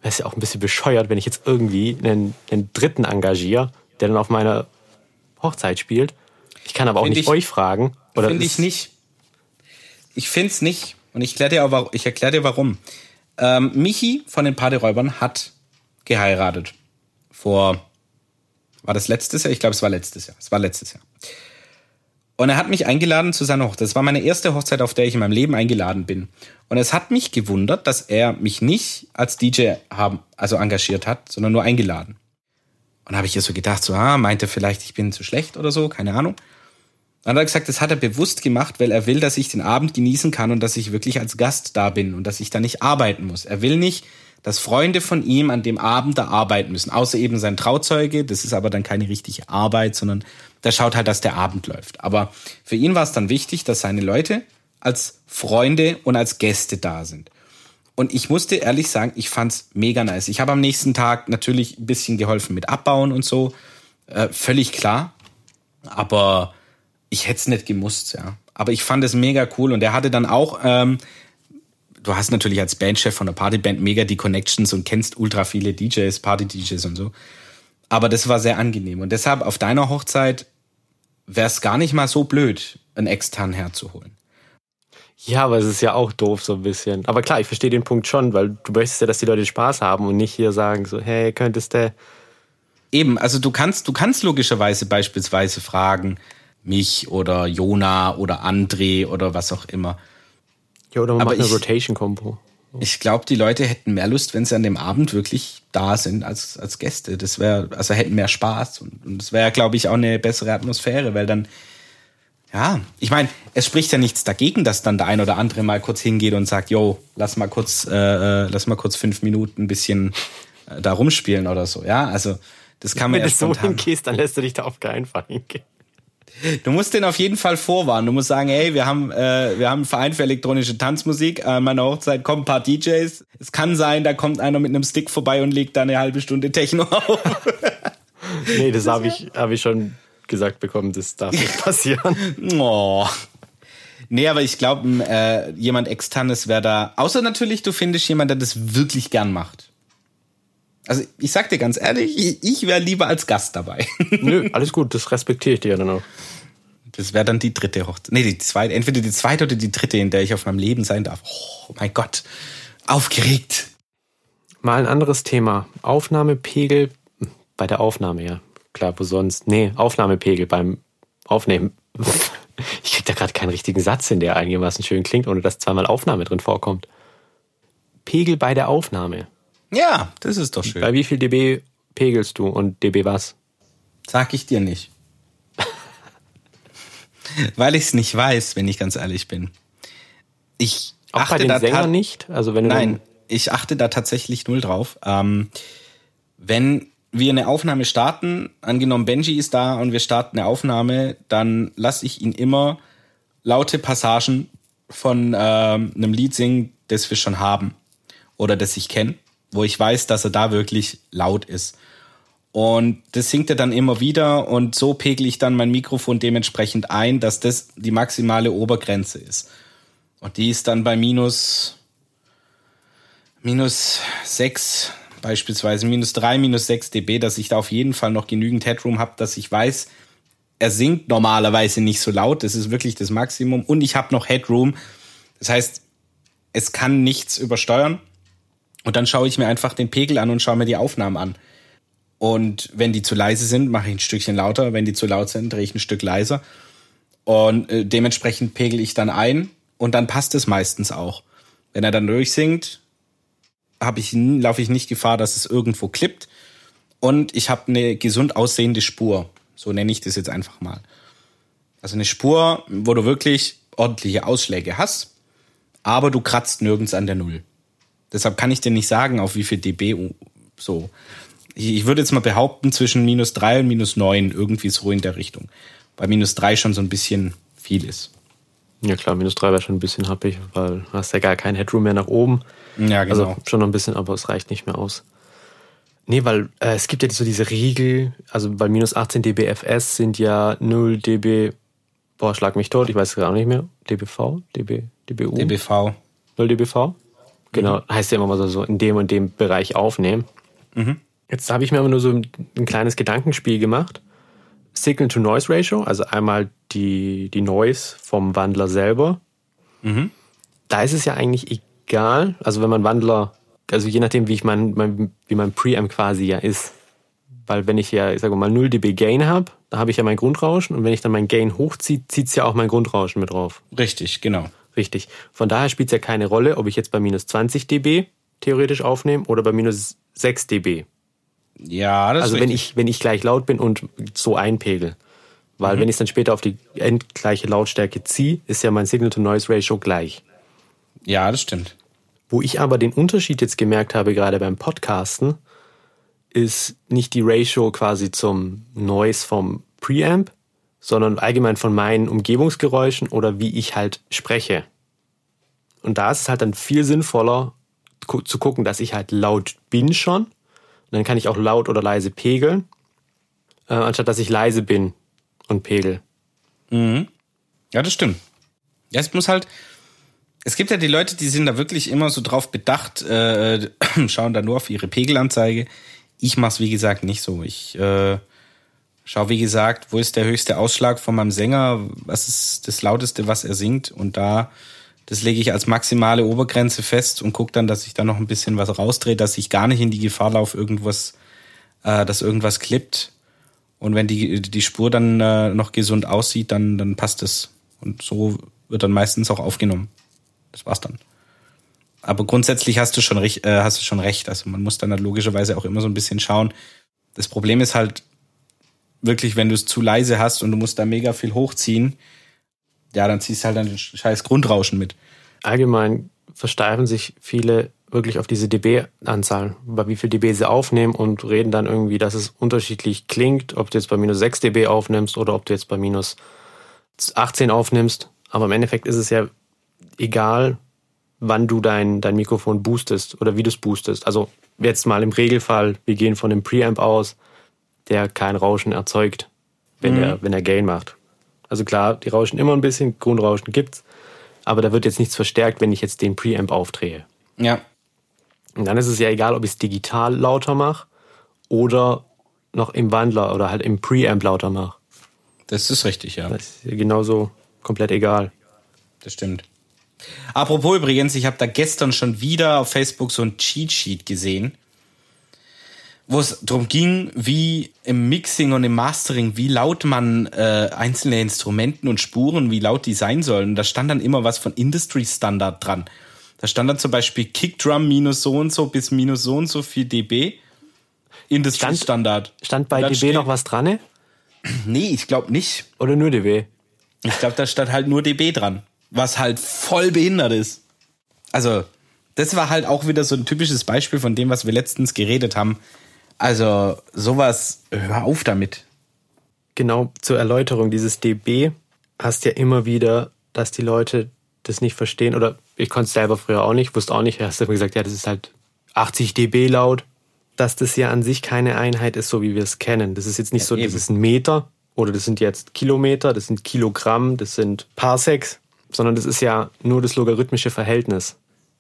wäre es ja auch ein bisschen bescheuert, wenn ich jetzt irgendwie einen, einen Dritten engagiere, der dann auf meiner Hochzeit spielt. Ich kann aber auch find nicht ich, euch fragen. Finde ich nicht. Ich finde es nicht. Und ich erkläre dir, auch, ich erklär dir warum. Ähm, Michi von den Partyräubern hat geheiratet. Vor, war das letztes Jahr? Ich glaube, es war letztes Jahr. Es war letztes Jahr. Und er hat mich eingeladen zu seiner Hochzeit. Das war meine erste Hochzeit, auf der ich in meinem Leben eingeladen bin. Und es hat mich gewundert, dass er mich nicht als DJ haben, also engagiert hat, sondern nur eingeladen. Und habe ich ihr so gedacht, so, ah, meint er vielleicht, ich bin zu schlecht oder so, keine Ahnung. Dann hat er gesagt, das hat er bewusst gemacht, weil er will, dass ich den Abend genießen kann und dass ich wirklich als Gast da bin und dass ich da nicht arbeiten muss. Er will nicht, dass Freunde von ihm an dem Abend da arbeiten müssen, außer eben sein Trauzeuge. Das ist aber dann keine richtige Arbeit, sondern der schaut halt, dass der Abend läuft. Aber für ihn war es dann wichtig, dass seine Leute als Freunde und als Gäste da sind. Und ich musste ehrlich sagen, ich fand's mega nice. Ich habe am nächsten Tag natürlich ein bisschen geholfen mit Abbauen und so. Äh, völlig klar. Aber ich hätte es nicht gemusst, ja. Aber ich fand es mega cool. Und er hatte dann auch, ähm, du hast natürlich als Bandchef von der Partyband mega die Connections und kennst ultra viele DJs, Party-DJs und so. Aber das war sehr angenehm. Und deshalb auf deiner Hochzeit wäre es gar nicht mal so blöd, einen externen herzuholen. Ja, aber es ist ja auch doof so ein bisschen. Aber klar, ich verstehe den Punkt schon, weil du möchtest ja, dass die Leute Spaß haben und nicht hier sagen so, hey, könntest du... Eben, also du kannst, du kannst logischerweise beispielsweise fragen, mich oder Jona oder André oder was auch immer. Ja, oder man aber macht eine Rotation-Combo. Ich glaube, die Leute hätten mehr Lust, wenn sie an dem Abend wirklich da sind als, als Gäste. Das wäre, also hätten mehr Spaß und, und das wäre, glaube ich, auch eine bessere Atmosphäre, weil dann, Ja, ich meine, es spricht ja nichts dagegen, dass dann der ein oder andere mal kurz hingeht und sagt, yo, lass mal kurz, äh, äh lass mal kurz fünf Minuten ein bisschen äh, da rumspielen oder so. Ja, also das kann man Wenn ja du so hingehst, dann lässt du dich da auf keinen Fall hingehen. Du musst den auf jeden Fall vorwarnen. Du musst sagen, hey, wir haben, äh, wir haben einen Verein für elektronische Tanzmusik. An meiner Hochzeit kommen ein paar DJs. Es kann sein, da kommt einer mit einem Stick vorbei und legt da eine halbe Stunde Techno auf. nee, das habe ich, hab ich schon gesagt bekommen, das darf nicht passieren. oh. Nee, aber ich glaube, äh, jemand externes wäre da. Außer natürlich, du findest jemanden, der das wirklich gern macht. Also ich sag dir ganz ehrlich, ich wäre lieber als Gast dabei. Nö, alles gut, das respektiere ich dir ja dann auch. Das wäre dann die dritte Hochzeit. Nee, die zweite, entweder die zweite oder die dritte, in der ich auf meinem Leben sein darf. Oh mein Gott, aufgeregt. Mal ein anderes Thema. Aufnahmepegel bei der Aufnahme, ja. Klar, wo sonst? Nee, Aufnahmepegel beim Aufnehmen. Ich krieg da gerade keinen richtigen Satz hin, der einigermaßen schön klingt, ohne dass zweimal Aufnahme drin vorkommt. Pegel bei der Aufnahme. Ja, das ist doch schön. Bei wie viel dB pegelst du und dB was? Sag ich dir nicht. Weil ich es nicht weiß, wenn ich ganz ehrlich bin. Ich auch achte bei den da Sängern nicht? Also wenn du Nein, ich achte da tatsächlich null drauf. Ähm, wenn wir eine Aufnahme starten, angenommen Benji ist da und wir starten eine Aufnahme, dann lasse ich ihn immer laute Passagen von ähm, einem Lied singen, das wir schon haben oder das ich kenne wo ich weiß, dass er da wirklich laut ist. Und das singt er dann immer wieder und so pegel ich dann mein Mikrofon dementsprechend ein, dass das die maximale Obergrenze ist. Und die ist dann bei minus, minus sechs beispielsweise minus drei, minus sechs dB, dass ich da auf jeden Fall noch genügend Headroom habe, dass ich weiß, er singt normalerweise nicht so laut, das ist wirklich das Maximum und ich habe noch Headroom. Das heißt, es kann nichts übersteuern und dann schaue ich mir einfach den Pegel an und schaue mir die Aufnahmen an. Und wenn die zu leise sind, mache ich ein Stückchen lauter. Wenn die zu laut sind, drehe ich ein Stück leiser. Und äh, dementsprechend pegel ich dann ein und dann passt es meistens auch. Wenn er dann durchsingt, habe ich, laufe ich nicht Gefahr, dass es irgendwo klippt. Und ich habe eine gesund aussehende Spur. So nenne ich das jetzt einfach mal. Also eine Spur, wo du wirklich ordentliche Ausschläge hast, aber du kratzt nirgends an der Null. Deshalb kann ich dir nicht sagen, auf wie viel dB so. Ich würde jetzt mal behaupten, zwischen minus drei und minus neun irgendwie so in der Richtung. Bei minus drei schon so ein bisschen viel ist. Ja klar, minus drei wäre schon ein bisschen happig, weil du hast ja gar kein Headroom mehr nach oben. Ja, genau. Also schon noch ein bisschen, aber es reicht nicht mehr aus. Nee, weil äh, es gibt ja so diese Regel, also bei minus 18 dBFS sind ja 0 dB, boah, schlag mich tot, ich weiß es gar nicht mehr, dBV, dB, dBU? dBV. 0 dBV? Genau, heißt ja immer mal so, in dem und dem Bereich aufnehmen. Mhm. Jetzt habe ich mir aber nur so ein, ein kleines Gedankenspiel gemacht. Signal-to-Noise-Ratio, also einmal die, die Noise vom Wandler selber. Mhm. Da ist es ja eigentlich egal, also wenn man Wandler, also je nachdem, wie ich mein, mein wie mein Preamp quasi ja ist. Weil wenn ich ja, ich sage mal, 0 dB Gain habe, da habe ich ja mein Grundrauschen und wenn ich dann mein Gain hochziehe, zieht es ja auch mein Grundrauschen mit drauf. Richtig, genau. Richtig. Von daher spielt es ja keine Rolle, ob ich jetzt bei minus 20 dB theoretisch aufnehme oder bei minus 6 dB. Ja, das Also ist wenn ich, wenn ich gleich laut bin und so einpegel. Weil mhm. wenn ich es dann später auf die endgleiche Lautstärke ziehe, ist ja mein Signal-to-Noise-Ratio gleich. Ja, das stimmt. Wo ich aber den Unterschied jetzt gemerkt habe, gerade beim Podcasten, ist nicht die Ratio quasi zum Noise vom Preamp, sondern allgemein von meinen Umgebungsgeräuschen oder wie ich halt spreche. Und da ist es halt dann viel sinnvoller zu gucken, dass ich halt laut bin schon. Und dann kann ich auch laut oder leise pegeln, äh, anstatt dass ich leise bin und pegel. Mhm. Ja, das stimmt. Ja, es muss halt. Es gibt ja die Leute, die sind da wirklich immer so drauf bedacht, äh, schauen da nur auf ihre Pegelanzeige. Ich mach's wie gesagt nicht so. Ich äh, schau, wie gesagt, wo ist der höchste Ausschlag von meinem Sänger, was ist das lauteste, was er singt und da, das lege ich als maximale Obergrenze fest und gucke dann, dass ich da noch ein bisschen was rausdrehe, dass ich gar nicht in die Gefahr laufe, irgendwas, äh, dass irgendwas klippt. Und wenn die, die Spur dann äh, noch gesund aussieht, dann, dann passt es. Und so wird dann meistens auch aufgenommen. Das war's dann. Aber grundsätzlich hast du schon, äh, hast du schon recht. Also man muss dann halt logischerweise auch immer so ein bisschen schauen. Das Problem ist halt, wirklich, wenn du es zu leise hast und du musst da mega viel hochziehen, ja, dann ziehst du halt ein scheiß Grundrauschen mit. Allgemein versteifen sich viele wirklich auf diese dB-Anzahl, bei wie viel dB sie aufnehmen und reden dann irgendwie, dass es unterschiedlich klingt, ob du jetzt bei minus 6 dB aufnimmst oder ob du jetzt bei minus 18 aufnimmst. Aber im Endeffekt ist es ja egal, wann du dein, dein Mikrofon boostest oder wie du es boostest. Also jetzt mal im Regelfall, wir gehen von einem Preamp aus, der kein Rauschen erzeugt, wenn, mhm. er, wenn er Gain macht. Also klar, die rauschen immer ein bisschen, Grundrauschen gibt's, aber da wird jetzt nichts verstärkt, wenn ich jetzt den Preamp aufdrehe. Ja. Und dann ist es ja egal, ob ich es digital lauter mache oder noch im Wandler oder halt im Preamp lauter mache. Das ist richtig, ja. Das ist genauso komplett egal. Das stimmt. Apropos übrigens, ich habe da gestern schon wieder auf Facebook so ein Cheat Sheet gesehen, wo es darum ging, wie im Mixing und im Mastering, wie laut man äh, einzelne Instrumenten und Spuren, wie laut die sein sollen. Da stand dann immer was von Industry Standard dran. Da stand dann zum Beispiel Kickdrum minus so und so bis minus so und so viel dB. Industry Standard. Stand bei dB steht, noch was dran? Ne? Nee, ich glaube nicht. Oder nur dB? Ich glaube, da stand halt nur dB dran. Was halt voll behindert ist. Also, das war halt auch wieder so ein typisches Beispiel von dem, was wir letztens geredet haben. Also, sowas, hör auf damit. Genau, zur Erläuterung dieses dB hast ja immer wieder, dass die Leute das nicht verstehen oder ich konnte es selber früher auch nicht, wusste auch nicht. Hast du immer gesagt, ja, das ist halt 80 dB laut. Dass das ja an sich keine Einheit ist, so wie wir es kennen. Das ist jetzt nicht ja, so, eben. das ist ein Meter oder das sind jetzt Kilometer, das sind Kilogramm, das sind Parsecs, sondern das ist ja nur das logarithmische Verhältnis.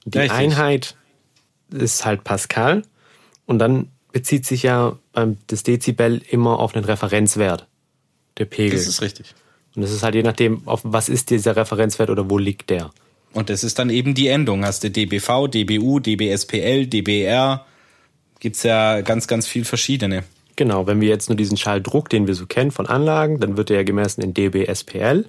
Die Richtig. Einheit ist halt Pascal und dann bezieht sich ja beim, das Dezibel immer auf einen Referenzwert, der Pegel. Das ist richtig. Und das ist halt je nachdem, auf was ist dieser Referenzwert oder wo liegt der. Und das ist dann eben die Endung. Hast du DBV, DBU, DBSPL, DBR. Gibt's ja ganz, ganz viel verschiedene. Genau, wenn wir jetzt nur diesen Schalldruck, den wir so kennen von Anlagen, dann wird der ja gemessen in dBSPL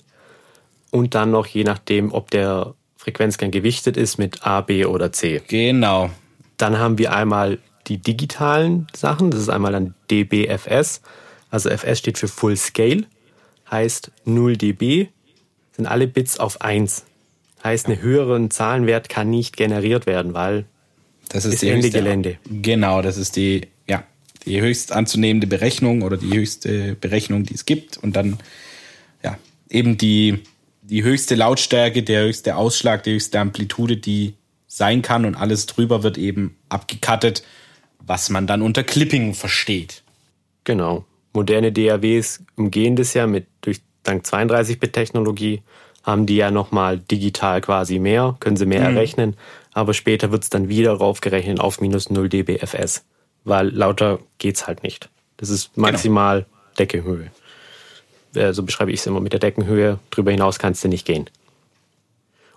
und dann noch je nachdem, ob der Frequenzgang gewichtet ist mit A, B oder C. Genau. Dann haben wir einmal die digitalen Sachen, das ist einmal dann dBFS, also FS steht für Full Scale, heißt 0 dB sind alle Bits auf 1. Heißt, einen höheren Zahlenwert kann nicht generiert werden, weil das ist, ist Ende höchste, Gelände. Genau, das ist die, ja, die höchst anzunehmende Berechnung oder die höchste Berechnung, die es gibt. Und dann, ja, eben die, die höchste Lautstärke, der höchste Ausschlag, die höchste Amplitude, die sein kann und alles drüber wird eben abgekattet, was man dann unter Clipping versteht. Genau. Moderne DAWs umgehen das ja mit durch dank 32-Bit-Technologie haben die ja nochmal digital quasi mehr, können sie mehr mhm. errechnen, aber später wird's dann wieder raufgerechnet auf minus 0 dBFS, weil lauter geht's halt nicht. Das ist genau. maximal genau. Deckenhöhe. Äh, so beschreibe ich es immer mit der Deckenhöhe. Drüber hinaus kannst du nicht gehen.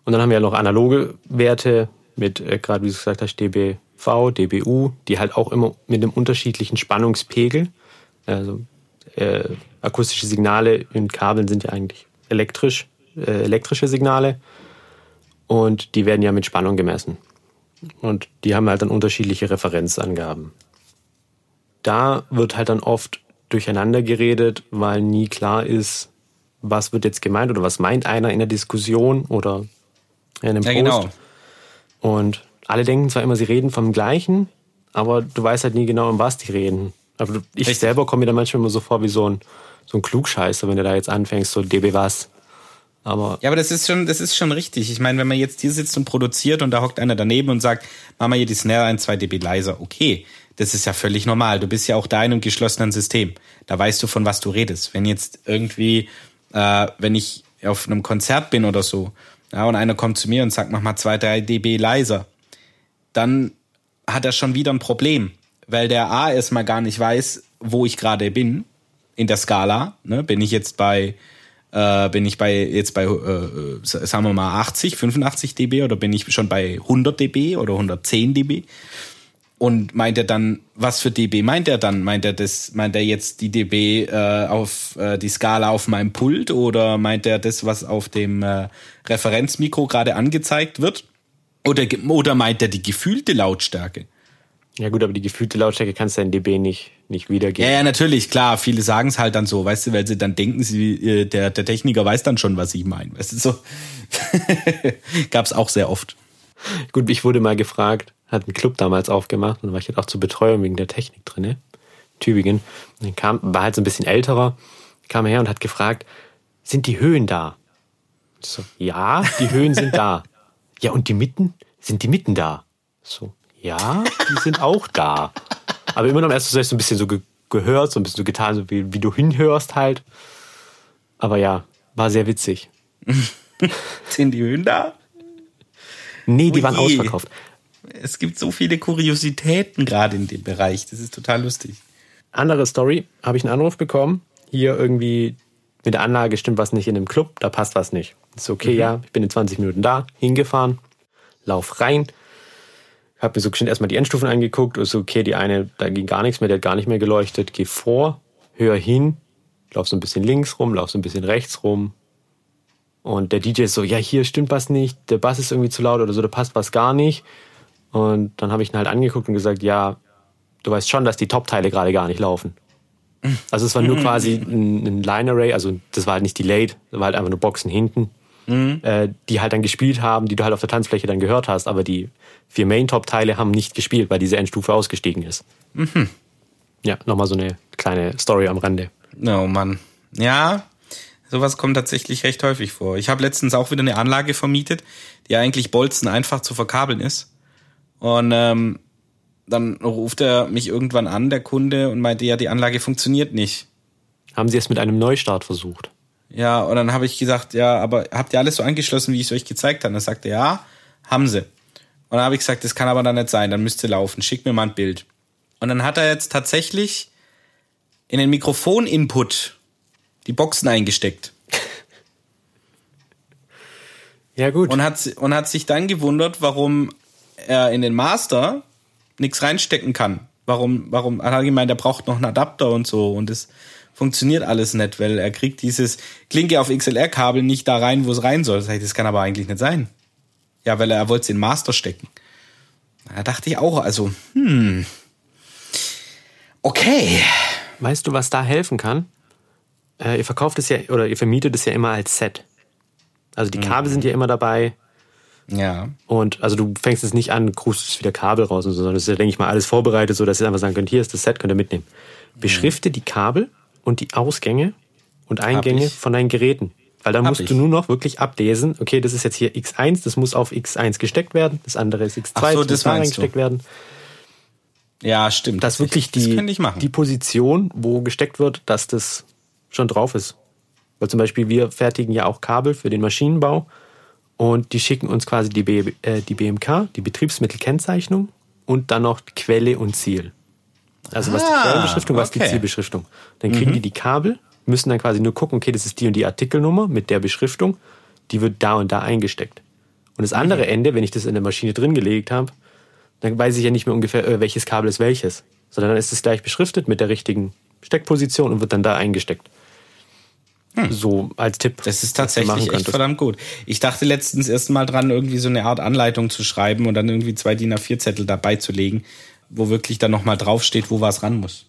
Und dann haben wir ja noch analoge Werte mit, äh, gerade wie du gesagt hast, dBV, dBU, die halt auch immer mit einem unterschiedlichen Spannungspegel. Also äh, akustische Signale in Kabeln sind ja eigentlich elektrisch äh, elektrische Signale und die werden ja mit Spannung gemessen. Und die haben halt dann unterschiedliche Referenzangaben. Da wird halt dann oft durcheinander geredet, weil nie klar ist, was wird jetzt gemeint oder was meint einer in der Diskussion oder in einem ja, Post. Genau. Und alle denken zwar immer, sie reden vom Gleichen, aber du weißt halt nie genau, um was die reden. Aber ich Richtig. selber komme mir da manchmal immer so vor wie so ein, so ein Klugscheißer, wenn du da jetzt anfängst, so DB was. Aber ja, aber das ist schon, das ist schon richtig. Ich meine, wenn man jetzt hier sitzt und produziert und da hockt einer daneben und sagt, mach mal hier die Snare ein, zwei dB leiser, okay, das ist ja völlig normal. Du bist ja auch da in einem geschlossenen System. Da weißt du, von was du redest. Wenn jetzt irgendwie, äh, wenn ich auf einem Konzert bin oder so, ja, und einer kommt zu mir und sagt, mach mal zwei, drei dB leiser, dann hat er schon wieder ein Problem, weil der A erstmal gar nicht weiß, wo ich gerade bin in der Skala. Ne? Bin ich jetzt bei äh, bin ich bei jetzt bei, äh, sagen wir mal 80, 85 dB oder bin ich schon bei 100 dB oder 110 dB? Und meint er dann, was für dB meint er dann? Meint er das, meint er jetzt die dB äh, auf äh, die Skala auf meinem Pult oder meint er das, was auf dem äh, Referenzmikro gerade angezeigt wird? Oder, oder meint er die gefühlte Lautstärke? Ja gut, aber die gefühlte Lautstärke kannst du in dB nicht, nicht wiedergeben. Ja, ja, natürlich, klar. Viele sagen es halt dann so, weißt du, weil sie dann denken, sie, äh, der, der Techniker weiß dann schon, was ich meine. Weißt du, so. Gab's auch sehr oft. Gut, ich wurde mal gefragt, hat einen Club damals aufgemacht und war ich halt auch zur Betreuung wegen der Technik drinne. Tübingen. Und dann kam, war halt so ein bisschen älterer, kam her und hat gefragt, sind die Höhen da? So, ja, die Höhen sind da. Ja, und die Mitten? Sind die Mitten da? So, ja, die sind auch da. Aber immer noch erst so ein bisschen so ge gehört, so ein bisschen so getan, so wie, wie du hinhörst halt. Aber ja, war sehr witzig. sind die Höhen da? Nee, die oh waren ausverkauft. Es gibt so viele Kuriositäten gerade in dem Bereich. Das ist total lustig. Andere Story, habe ich einen Anruf bekommen. Hier irgendwie mit der Anlage stimmt was nicht in dem Club, da passt was nicht. Ist okay, mhm. ja, ich bin in 20 Minuten da, hingefahren, lauf rein, hab mir so geschwind erstmal die Endstufen angeguckt, ist okay, die eine, da ging gar nichts mehr, der hat gar nicht mehr geleuchtet, geh vor, hör hin, lauf so ein bisschen links rum, lauf so ein bisschen rechts rum. Und der DJ ist so, ja, hier stimmt was nicht, der Bass ist irgendwie zu laut oder so, da passt was gar nicht. Und dann habe ich ihn halt angeguckt und gesagt, ja, du weißt schon, dass die Top-Teile gerade gar nicht laufen. Also es war nur quasi ein, ein Line-Array, also das war halt nicht delayed, das war halt einfach nur Boxen hinten, mhm. äh, die halt dann gespielt haben, die du halt auf der Tanzfläche dann gehört hast, aber die vier Main-Top-Teile haben nicht gespielt, weil diese Endstufe ausgestiegen ist. Mhm. Ja, nochmal so eine kleine Story am Rande. Oh Mann. Ja, sowas kommt tatsächlich recht häufig vor. Ich habe letztens auch wieder eine Anlage vermietet, die eigentlich Bolzen einfach zu verkabeln ist. Und ähm, dann ruft er mich irgendwann an, der Kunde, und meinte, ja, die Anlage funktioniert nicht. Haben Sie es mit einem Neustart versucht? Ja, und dann habe ich gesagt, ja, aber habt ihr alles so angeschlossen, wie ich es euch gezeigt habe? Und er sagte, ja, haben sie. Und dann habe ich gesagt, das kann aber dann nicht sein, dann müsst ihr laufen, schick mir mal ein Bild. Und dann hat er jetzt tatsächlich in den Mikrofon-Input die Boxen eingesteckt. Ja, gut. Und hat, und hat sich dann gewundert, warum er in den Master nichts reinstecken kann. Warum, warum, er hat gemeint, er braucht noch einen Adapter und so und es funktioniert alles nicht, weil er kriegt dieses Klinke auf XLR-Kabel nicht da rein, wo es rein soll. Das, heißt, das kann aber eigentlich nicht sein. Ja, weil er, er wollte es in Master stecken. Da dachte ich auch, also, hm. Okay. Weißt du, was da helfen kann? Äh, ihr verkauft es ja, oder ihr vermietet es ja immer als Set. Also die Kabel mhm. sind ja immer dabei, ja. Und also du fängst es nicht an, krustest wieder Kabel raus und so, sondern es ist ja, denke ich mal, alles vorbereitet, so dass ihr einfach sagen könnt, hier ist das Set, könnt ihr mitnehmen. Beschrifte die Kabel und die Ausgänge und Eingänge von deinen Geräten. Weil dann Hab musst ich. du nur noch wirklich ablesen, okay, das ist jetzt hier X1, das muss auf X1 gesteckt werden, das andere ist X2, Ach so, das, das muss da reingesteckt werden. Ja, stimmt. Dass wirklich die, die Position, wo gesteckt wird, dass das schon drauf ist. Weil zum Beispiel wir fertigen ja auch Kabel für den Maschinenbau und die schicken uns quasi die, B, äh, die BMK, die Betriebsmittelkennzeichnung und dann noch Quelle und Ziel. Also was ah, die Quellenbeschriftung, was okay. die Zielbeschriftung. Dann kriegen mhm. die die Kabel, müssen dann quasi nur gucken, okay, das ist die und die Artikelnummer mit der Beschriftung, die wird da und da eingesteckt. Und das andere mhm. Ende, wenn ich das in der Maschine drin gelegt habe, dann weiß ich ja nicht mehr ungefähr, äh, welches Kabel ist welches, sondern dann ist es gleich beschriftet mit der richtigen Steckposition und wird dann da eingesteckt. Hm. So als Tipp. Das ist tatsächlich echt verdammt gut. Ich dachte letztens erst mal dran, irgendwie so eine Art Anleitung zu schreiben und dann irgendwie zwei DIN A4-Zettel dabei zu legen, wo wirklich dann nochmal draufsteht, wo was ran muss.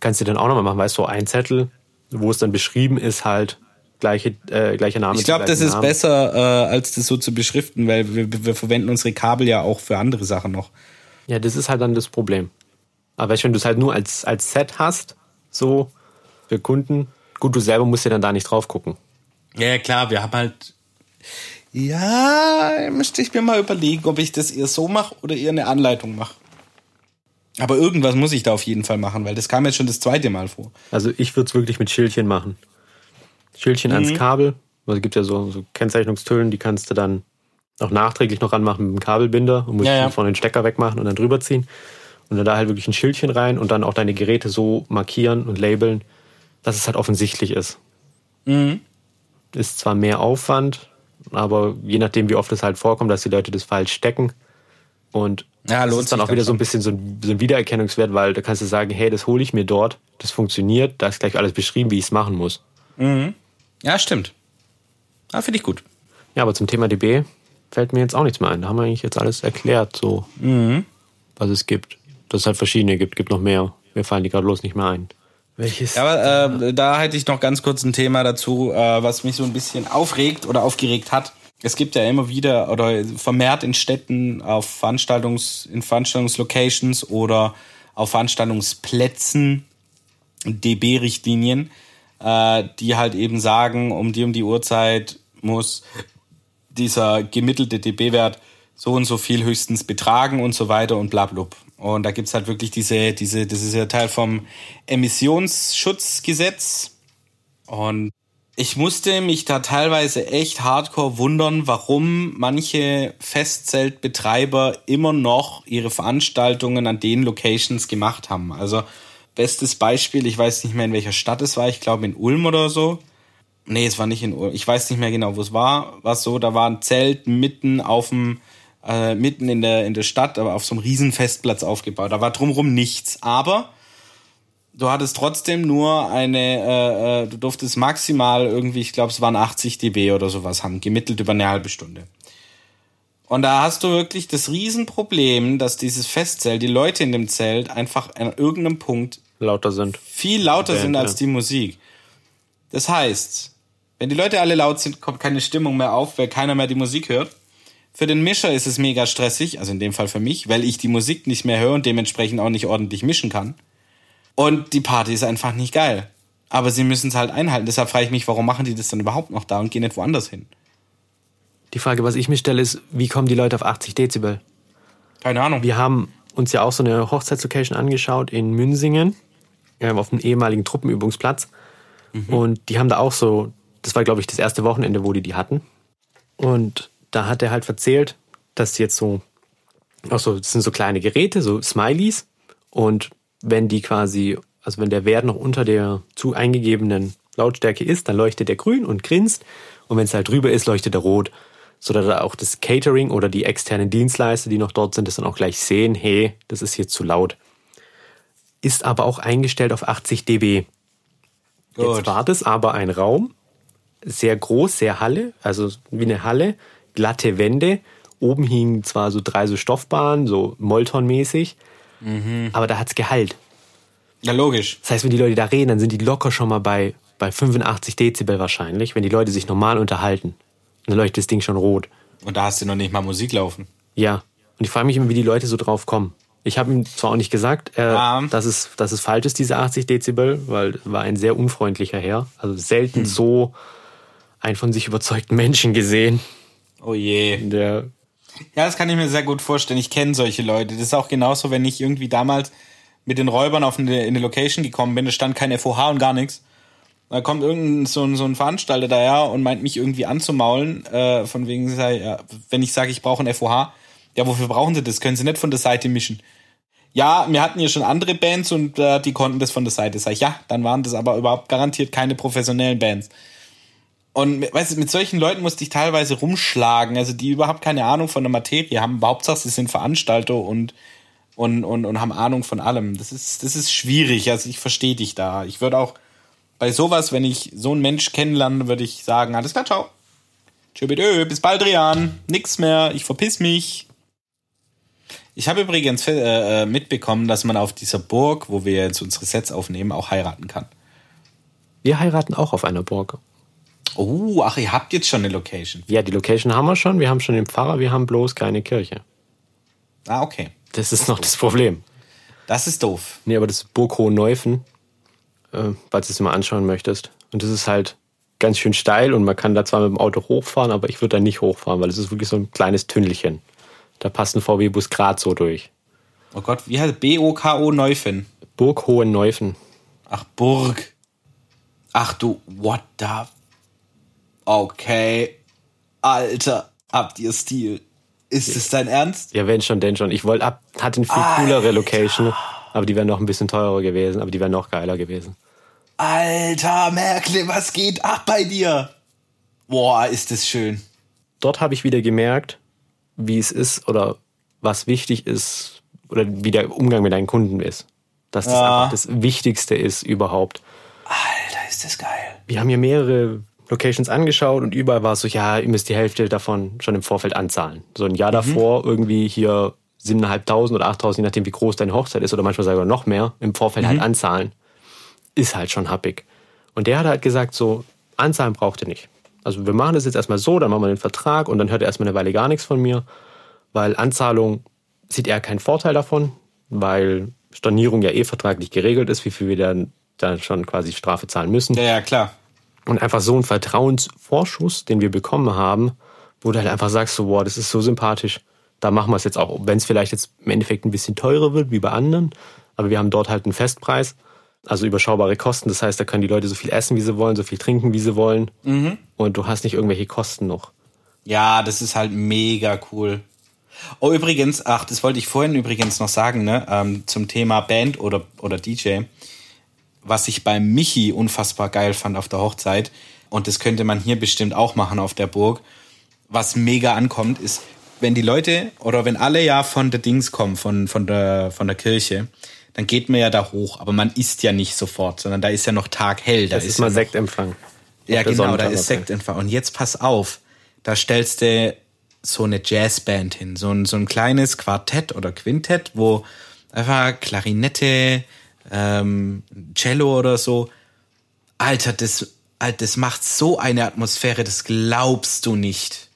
Kannst du dann auch nochmal machen, weißt du, so ein Zettel, wo es dann beschrieben ist, halt gleiche, äh, gleicher Name. Ich glaube, das ist Namen. besser, äh, als das so zu beschriften, weil wir, wir verwenden unsere Kabel ja auch für andere Sachen noch. Ja, das ist halt dann das Problem. Aber wenn du es halt nur als, als Set hast, so für Kunden, Gut, du selber musst ja dann da nicht drauf gucken. Ja, klar, wir haben halt. Ja, müsste ich mir mal überlegen, ob ich das eher so mache oder eher eine Anleitung mache. Aber irgendwas muss ich da auf jeden Fall machen, weil das kam jetzt schon das zweite Mal vor. Also ich würde es wirklich mit Schildchen machen. Schildchen mhm. ans Kabel. Also es gibt ja so, so Kennzeichnungstüllen, die kannst du dann auch nachträglich noch ranmachen mit dem Kabelbinder und musst ja, ja. von den Stecker wegmachen und dann drüber ziehen. Und dann da halt wirklich ein Schildchen rein und dann auch deine Geräte so markieren und labeln, dass es halt offensichtlich ist. Mhm. Ist zwar mehr Aufwand, aber je nachdem, wie oft es halt vorkommt, dass die Leute das falsch stecken. Und ja, lohnt ist dann auch wieder so ein bisschen so ein, so ein, Wiedererkennungswert, weil da kannst du sagen, hey, das hole ich mir dort, das funktioniert, da ist gleich alles beschrieben, wie ich es machen muss. Mhm. Ja, stimmt. Ja, finde ich gut. Ja, aber zum Thema DB fällt mir jetzt auch nichts mehr ein. Da haben wir eigentlich jetzt alles erklärt, so mhm. was es gibt. dass es halt verschiedene gibt, gibt noch mehr. Mir fallen die gerade bloß nicht mehr ein. Welches? Ja, aber äh, da hätte ich noch ganz kurz ein Thema dazu, äh, was mich so ein bisschen aufregt oder aufgeregt hat. Es gibt ja immer wieder oder vermehrt in Städten auf Veranstaltungs, in Veranstaltungslocations oder auf Veranstaltungsplätzen DB-Richtlinien, äh, die halt eben sagen, um die um die Uhrzeit muss dieser gemittelte DB-Wert so und so viel höchstens betragen und so weiter und bla, bla. Und da gibt's halt wirklich diese, diese, das ist ja Teil vom Emissionsschutzgesetz. Und ich musste mich da teilweise echt hardcore wundern, warum manche Festzeltbetreiber immer noch ihre Veranstaltungen an den Locations gemacht haben. Also bestes Beispiel, ich weiß nicht mehr in welcher Stadt es war, ich glaube in Ulm oder so. Nee, es war nicht in Ulm. Ich weiß nicht mehr genau, wo es war. War so, da war ein Zelt mitten auf dem äh, mitten in der, in der Stadt, aber auf so einem riesen Festplatz aufgebaut. Da war drumherum nichts. Aber du hattest trotzdem nur eine, äh, äh, du durftest maximal irgendwie, ich glaube, es waren 80 dB oder sowas haben, gemittelt über eine halbe Stunde. Und da hast du wirklich das Riesenproblem, dass dieses Festzelt, die Leute in dem Zelt einfach an irgendeinem Punkt lauter sind. Viel lauter Band, sind als ja. die Musik. Das heißt, wenn die Leute alle laut sind, kommt keine Stimmung mehr auf, weil keiner mehr die Musik hört. Für den Mischer ist es mega stressig, also in dem Fall für mich, weil ich die Musik nicht mehr höre und dementsprechend auch nicht ordentlich mischen kann. Und die Party ist einfach nicht geil. Aber sie müssen es halt einhalten. Deshalb frage ich mich, warum machen die das dann überhaupt noch da und gehen nicht woanders hin? Die Frage, was ich mir stelle, ist, wie kommen die Leute auf 80 Dezibel? Keine Ahnung. Wir haben uns ja auch so eine Hochzeitslocation angeschaut in Münsingen, auf einem ehemaligen Truppenübungsplatz. Mhm. Und die haben da auch so, das war glaube ich das erste Wochenende, wo die die hatten. Und da hat er halt erzählt, dass jetzt so, auch so, das sind so kleine Geräte, so Smileys. Und wenn die quasi, also wenn der Wert noch unter der zu eingegebenen Lautstärke ist, dann leuchtet der grün und grinst. Und wenn es halt drüber ist, leuchtet er rot. So dass auch das Catering oder die externen Dienstleister, die noch dort sind, das dann auch gleich sehen, hey, das ist hier zu laut. Ist aber auch eingestellt auf 80 dB. Gut. Jetzt war das aber ein Raum, sehr groß, sehr Halle, also wie eine Halle, glatte Wände. Oben hingen zwar so drei so Stoffbahnen, so Molton-mäßig, mhm. aber da hat's Gehalt. Ja, logisch. Das heißt, wenn die Leute da reden, dann sind die locker schon mal bei, bei 85 Dezibel wahrscheinlich, wenn die Leute sich normal unterhalten. Dann leuchtet das Ding schon rot. Und da hast du noch nicht mal Musik laufen. Ja. Und ich frage mich immer, wie die Leute so drauf kommen. Ich habe ihm zwar auch nicht gesagt, äh, um. dass, es, dass es falsch ist, diese 80 Dezibel, weil war ein sehr unfreundlicher Herr. Also selten hm. so einen von sich überzeugten Menschen gesehen. Oh je. Der ja, das kann ich mir sehr gut vorstellen. Ich kenne solche Leute. Das ist auch genauso, wenn ich irgendwie damals mit den Räubern auf eine, in eine Location gekommen bin, da stand kein FOH und gar nichts. Da kommt irgendein so, ein, so ein Veranstalter daher und meint mich irgendwie anzumaulen, äh, von wegen, ja, wenn ich sage, ich brauche ein FOH, ja, wofür brauchen sie das? Können sie nicht von der Seite mischen? Ja, wir hatten ja schon andere Bands und äh, die konnten das von der Seite. Sag ich, ja, dann waren das aber überhaupt garantiert keine professionellen Bands. Und weißt du, mit solchen Leuten musste ich teilweise rumschlagen, also die überhaupt keine Ahnung von der Materie haben. Hauptsache, sie sind Veranstalter und, und, und, und haben Ahnung von allem. Das ist, das ist schwierig. Also ich verstehe dich da. Ich würde auch bei sowas, wenn ich so einen Mensch kennenlerne, würde ich sagen, alles klar, ciao. Tschö, bis bald, Rian. Nix mehr, ich verpiss mich. Ich habe übrigens äh, äh, mitbekommen, dass man auf dieser Burg, wo wir jetzt unsere Sets aufnehmen, auch heiraten kann. Wir heiraten auch auf einer Burg. Oh, ach, ihr habt jetzt schon eine Location. Ja, die Location haben wir schon. Wir haben schon den Pfarrer, wir haben bloß keine Kirche. Ah, okay. Das ist noch das Problem. Das ist doof. Nee, aber das ist Burg Hohenneufen, äh, falls du es mal anschauen möchtest. Und das ist halt ganz schön steil und man kann da zwar mit dem Auto hochfahren, aber ich würde da nicht hochfahren, weil es ist wirklich so ein kleines Tünnelchen. Da passt ein VW-Bus gerade so durch. Oh Gott, wie heißt B-O-K-O Neufen? Burg Hohenneufen. Ach, Burg. Ach du, what the Okay. Alter, habt ihr Stil? Ist es dein Ernst? Ja, wenn schon, denn schon. Ich wollte ab, hatte eine viel coolere Location, aber die wäre noch ein bisschen teurer gewesen, aber die wäre noch geiler gewesen. Alter, Merkle, was geht ab bei dir? Boah, ist das schön. Dort habe ich wieder gemerkt, wie es ist oder was wichtig ist oder wie der Umgang mit deinen Kunden ist. Dass das ja. einfach das Wichtigste ist überhaupt. Alter, ist das geil. Wir haben hier mehrere Locations angeschaut und überall war es so, ja, ihr müsst die Hälfte davon schon im Vorfeld anzahlen. So ein Jahr mhm. davor irgendwie hier 7.500 oder 8.000, je nachdem wie groß deine Hochzeit ist oder manchmal sogar noch mehr, im Vorfeld halt mhm. halt anzahlen. Ist halt schon happig. Und der hat halt gesagt, so, anzahlen braucht ihr nicht. Also wir machen das jetzt erstmal so, dann machen wir den Vertrag und dann hört er erstmal eine Weile gar nichts von mir, weil Anzahlung sieht er keinen Vorteil davon, weil Stornierung ja eh vertraglich geregelt ist, wie viel wir dann, dann schon quasi Strafe zahlen müssen. Ja, ja, klar. Und einfach so ein Vertrauensvorschuss, den wir bekommen haben, wo du halt einfach sagst, so, boah, das ist so sympathisch, da machen wir es jetzt auch, wenn es vielleicht jetzt im Endeffekt ein bisschen teurer wird wie bei anderen, aber wir haben dort halt einen Festpreis, also überschaubare Kosten. Das heißt, da können die Leute so viel essen, wie sie wollen, so viel trinken, wie sie wollen. Mhm. Und du hast nicht irgendwelche Kosten noch. Ja, das ist halt mega cool. Oh, übrigens, ach, das wollte ich vorhin übrigens noch sagen, ne, ähm, zum Thema Band oder, oder DJ. Was ich bei Michi unfassbar geil fand auf der Hochzeit, und das könnte man hier bestimmt auch machen auf der Burg, was mega ankommt, ist, wenn die Leute oder wenn alle ja von der Dings kommen, von, von, der, von der Kirche, dann geht man ja da hoch, aber man isst ja nicht sofort, sondern da ist ja noch taghell. Da das ist, ist mal ja Sektempfang. Ja, genau, da ist Sektempfang. Und jetzt pass auf, da stellst du so eine Jazzband hin, so ein, so ein kleines Quartett oder Quintett, wo einfach Klarinette, ähm, Cello oder so. Alter, das, Alter, das macht so eine Atmosphäre, das glaubst du nicht.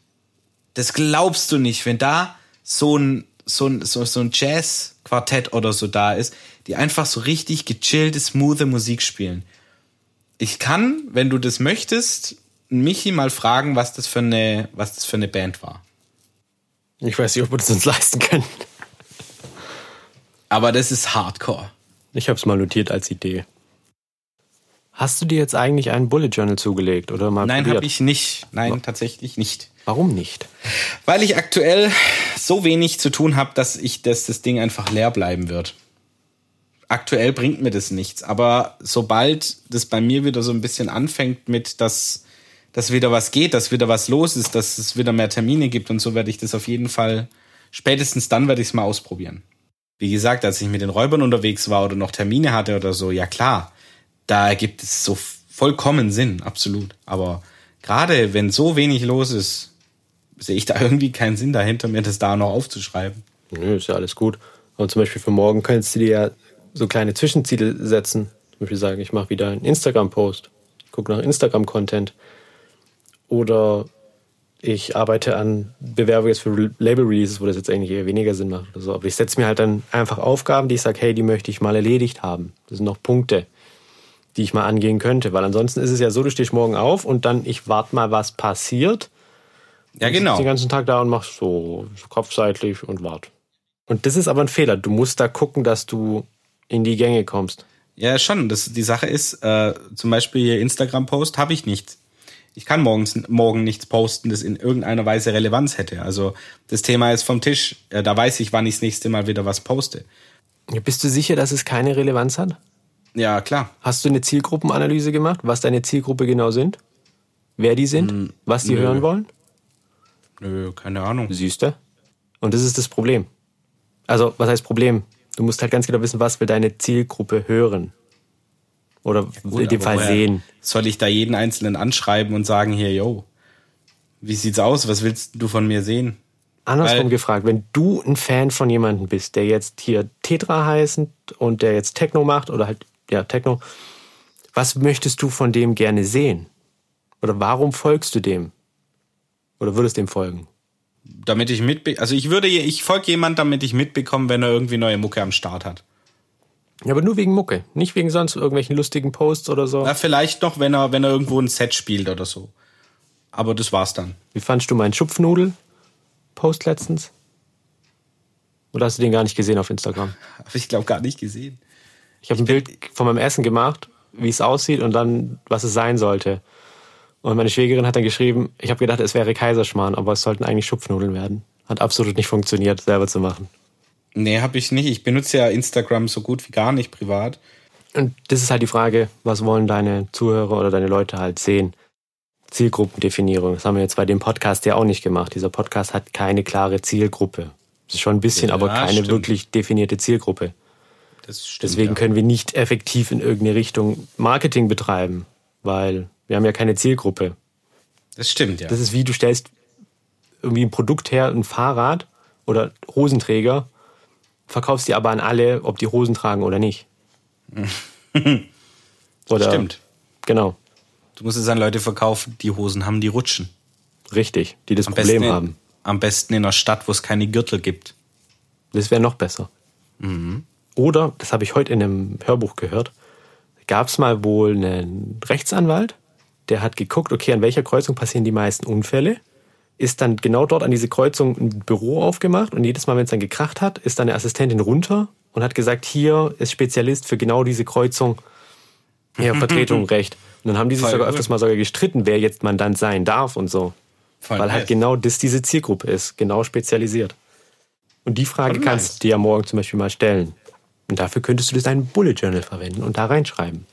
Das glaubst du nicht, wenn da so ein, so ein, so, so ein Jazz-Quartett oder so da ist, die einfach so richtig gechillte, smooth Musik spielen. Ich kann, wenn du das möchtest, Michi mal fragen, was das für eine, was das für eine Band war. Ich weiß nicht, ob wir das uns leisten können. Aber das ist Hardcore. Ich habe es mal notiert als Idee. Hast du dir jetzt eigentlich einen Bullet Journal zugelegt oder mal Nein, habe ich nicht. Nein, Was? tatsächlich nicht. Warum nicht? Weil ich aktuell so wenig zu tun habe, dass ich dass das Ding einfach leer bleiben wird. Aktuell bringt mir das nichts, aber sobald das bei mir wieder so ein bisschen anfängt mit, dass dass wieder was geht, dass wieder was los ist, dass es wieder mehr Termine gibt und so werde ich das auf jeden Fall, spätestens dann werde ich es mal ausprobieren. Wie gesagt, als ich mit den Räubern unterwegs war oder noch Termine hatte oder so, ja klar, da ergibt es so vollkommen Sinn, absolut. Aber gerade wenn so wenig los ist, sehe ich da irgendwie keinen Sinn dahinter, mir das da noch aufzuschreiben. Nö, ist ja alles gut. Und zum Beispiel für morgen könntest du dir ja so kleine Zwischenziele setzen. Zum Beispiel sagen, ich mache wieder einen Instagram-Post, gucke nach Instagram-Content. Oder ich arbeite an Bewerbungen jetzt für Label-Releases, wo das jetzt eigentlich eher weniger Sinn macht oder so. Aber ich setze mir halt dann einfach Aufgaben, die ich sage, hey, die möchte ich mal erledigt haben. Das sind noch Punkte, die ich mal angehen könnte. Weil ansonsten ist es ja so, du stehst morgen auf und dann ich warte mal, was passiert. Ja, genau. Den ganzen Tag da und machst so kopfseitlich und wart. Und das ist aber ein Fehler. Du musst da gucken, dass du in die Gänge kommst. Ja, schon. Das, die Sache ist, äh, zum Beispiel hier Instagram-Post habe ich nicht ich kann morgens, morgen nichts posten, das in irgendeiner Weise Relevanz hätte. Also das Thema ist vom Tisch. Da weiß ich, wann ich das nächste Mal wieder was poste. Bist du sicher, dass es keine Relevanz hat? Ja, klar. Hast du eine Zielgruppenanalyse gemacht, was deine Zielgruppe genau sind? Wer die sind? Hm, was die nö. hören wollen? Nö, keine Ahnung. Siehst du? Und das ist das Problem. Also, was heißt Problem? Du musst halt ganz genau wissen, was will deine Zielgruppe hören. Oder ja, gut, in dem Fall sehen. Soll ich da jeden Einzelnen anschreiben und sagen, hier, yo, wie sieht's aus? Was willst du von mir sehen? Andersrum Weil, gefragt, wenn du ein Fan von jemandem bist, der jetzt hier Tetra heißt und der jetzt Techno macht oder halt, ja, Techno, was möchtest du von dem gerne sehen? Oder warum folgst du dem? Oder würdest dem folgen? Damit ich mitbe also ich würde, ich folge jemand, damit ich mitbekomme, wenn er irgendwie neue Mucke am Start hat. Ja, aber nur wegen Mucke, nicht wegen sonst irgendwelchen lustigen Posts oder so. Ja, vielleicht noch, wenn er, wenn er irgendwo ein Set spielt oder so. Aber das war's dann. Wie fandst du meinen Schupfnudel-Post letztens? Oder hast du den gar nicht gesehen auf Instagram? Habe ich glaube gar nicht gesehen. Ich habe ein Bild von meinem Essen gemacht, wie es aussieht und dann, was es sein sollte. Und meine Schwägerin hat dann geschrieben, ich habe gedacht, es wäre Kaiserschmarrn, aber es sollten eigentlich Schupfnudeln werden. Hat absolut nicht funktioniert, selber zu machen. Nee, habe ich nicht. Ich benutze ja Instagram so gut wie gar nicht privat. Und das ist halt die Frage, was wollen deine Zuhörer oder deine Leute halt sehen? Zielgruppendefinierung. Das haben wir jetzt bei dem Podcast ja auch nicht gemacht. Dieser Podcast hat keine klare Zielgruppe. Das ist schon ein bisschen, ja, aber keine stimmt. wirklich definierte Zielgruppe. Das stimmt, Deswegen ja. können wir nicht effektiv in irgendeine Richtung Marketing betreiben, weil wir haben ja keine Zielgruppe. Das stimmt, ja. Das ist wie du stellst irgendwie ein Produkt her, ein Fahrrad oder Hosenträger verkaufst die aber an alle, ob die Hosen tragen oder nicht. oder, Stimmt. Genau. Du musst es an Leute verkaufen, die Hosen haben, die rutschen. Richtig, die das am Problem in, haben. Am besten in einer Stadt, wo es keine Gürtel gibt. Das wäre noch besser. Mhm. Oder, das habe ich heute in einem Hörbuch gehört, gab es mal wohl einen Rechtsanwalt, der hat geguckt, okay, an welcher Kreuzung passieren die meisten Unfälle, ist dann genau dort an diese Kreuzung ein Büro aufgemacht und jedes Mal, wenn es dann gekracht hat, ist dann eine Assistentin runter und hat gesagt, hier ist Spezialist für genau diese Kreuzung, ja, Vertretung, Recht. Und dann haben die sich sogar öfters mal sogar gestritten, wer jetzt Mandant sein darf und so. Voll weil halt genau das diese Zielgruppe ist, genau spezialisiert. Und die Frage Voll kannst du dir ja morgen zum Beispiel mal stellen. Und dafür könntest du das in ein Bullet Journal verwenden und da reinschreiben.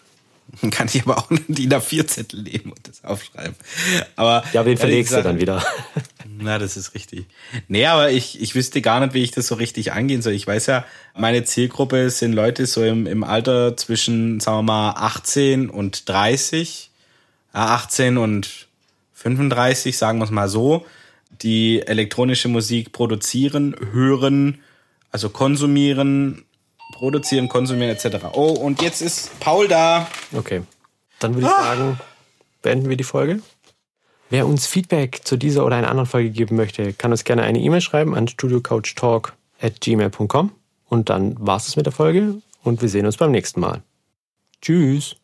Kann ich aber auch die da vier Zettel nehmen und das aufschreiben. Aber ja, den verlegst du dann wieder. Na, das ist richtig. Nee, aber ich, ich wüsste gar nicht, wie ich das so richtig angehen soll. Ich weiß ja, meine Zielgruppe sind Leute so im, im Alter zwischen, sagen wir mal, 18 und 30. Äh, 18 und 35, sagen wir es mal so, die elektronische Musik produzieren, hören, also konsumieren, produzieren, konsumieren etc. Oh, und jetzt ist Paul da. Okay. Dann würde ich ah. sagen, beenden wir die Folge. Wer uns Feedback zu dieser oder einer anderen Folge geben möchte, kann uns gerne eine E-Mail schreiben an studiocouchtalk@gmail.com und dann war's es mit der Folge und wir sehen uns beim nächsten Mal. Tschüss.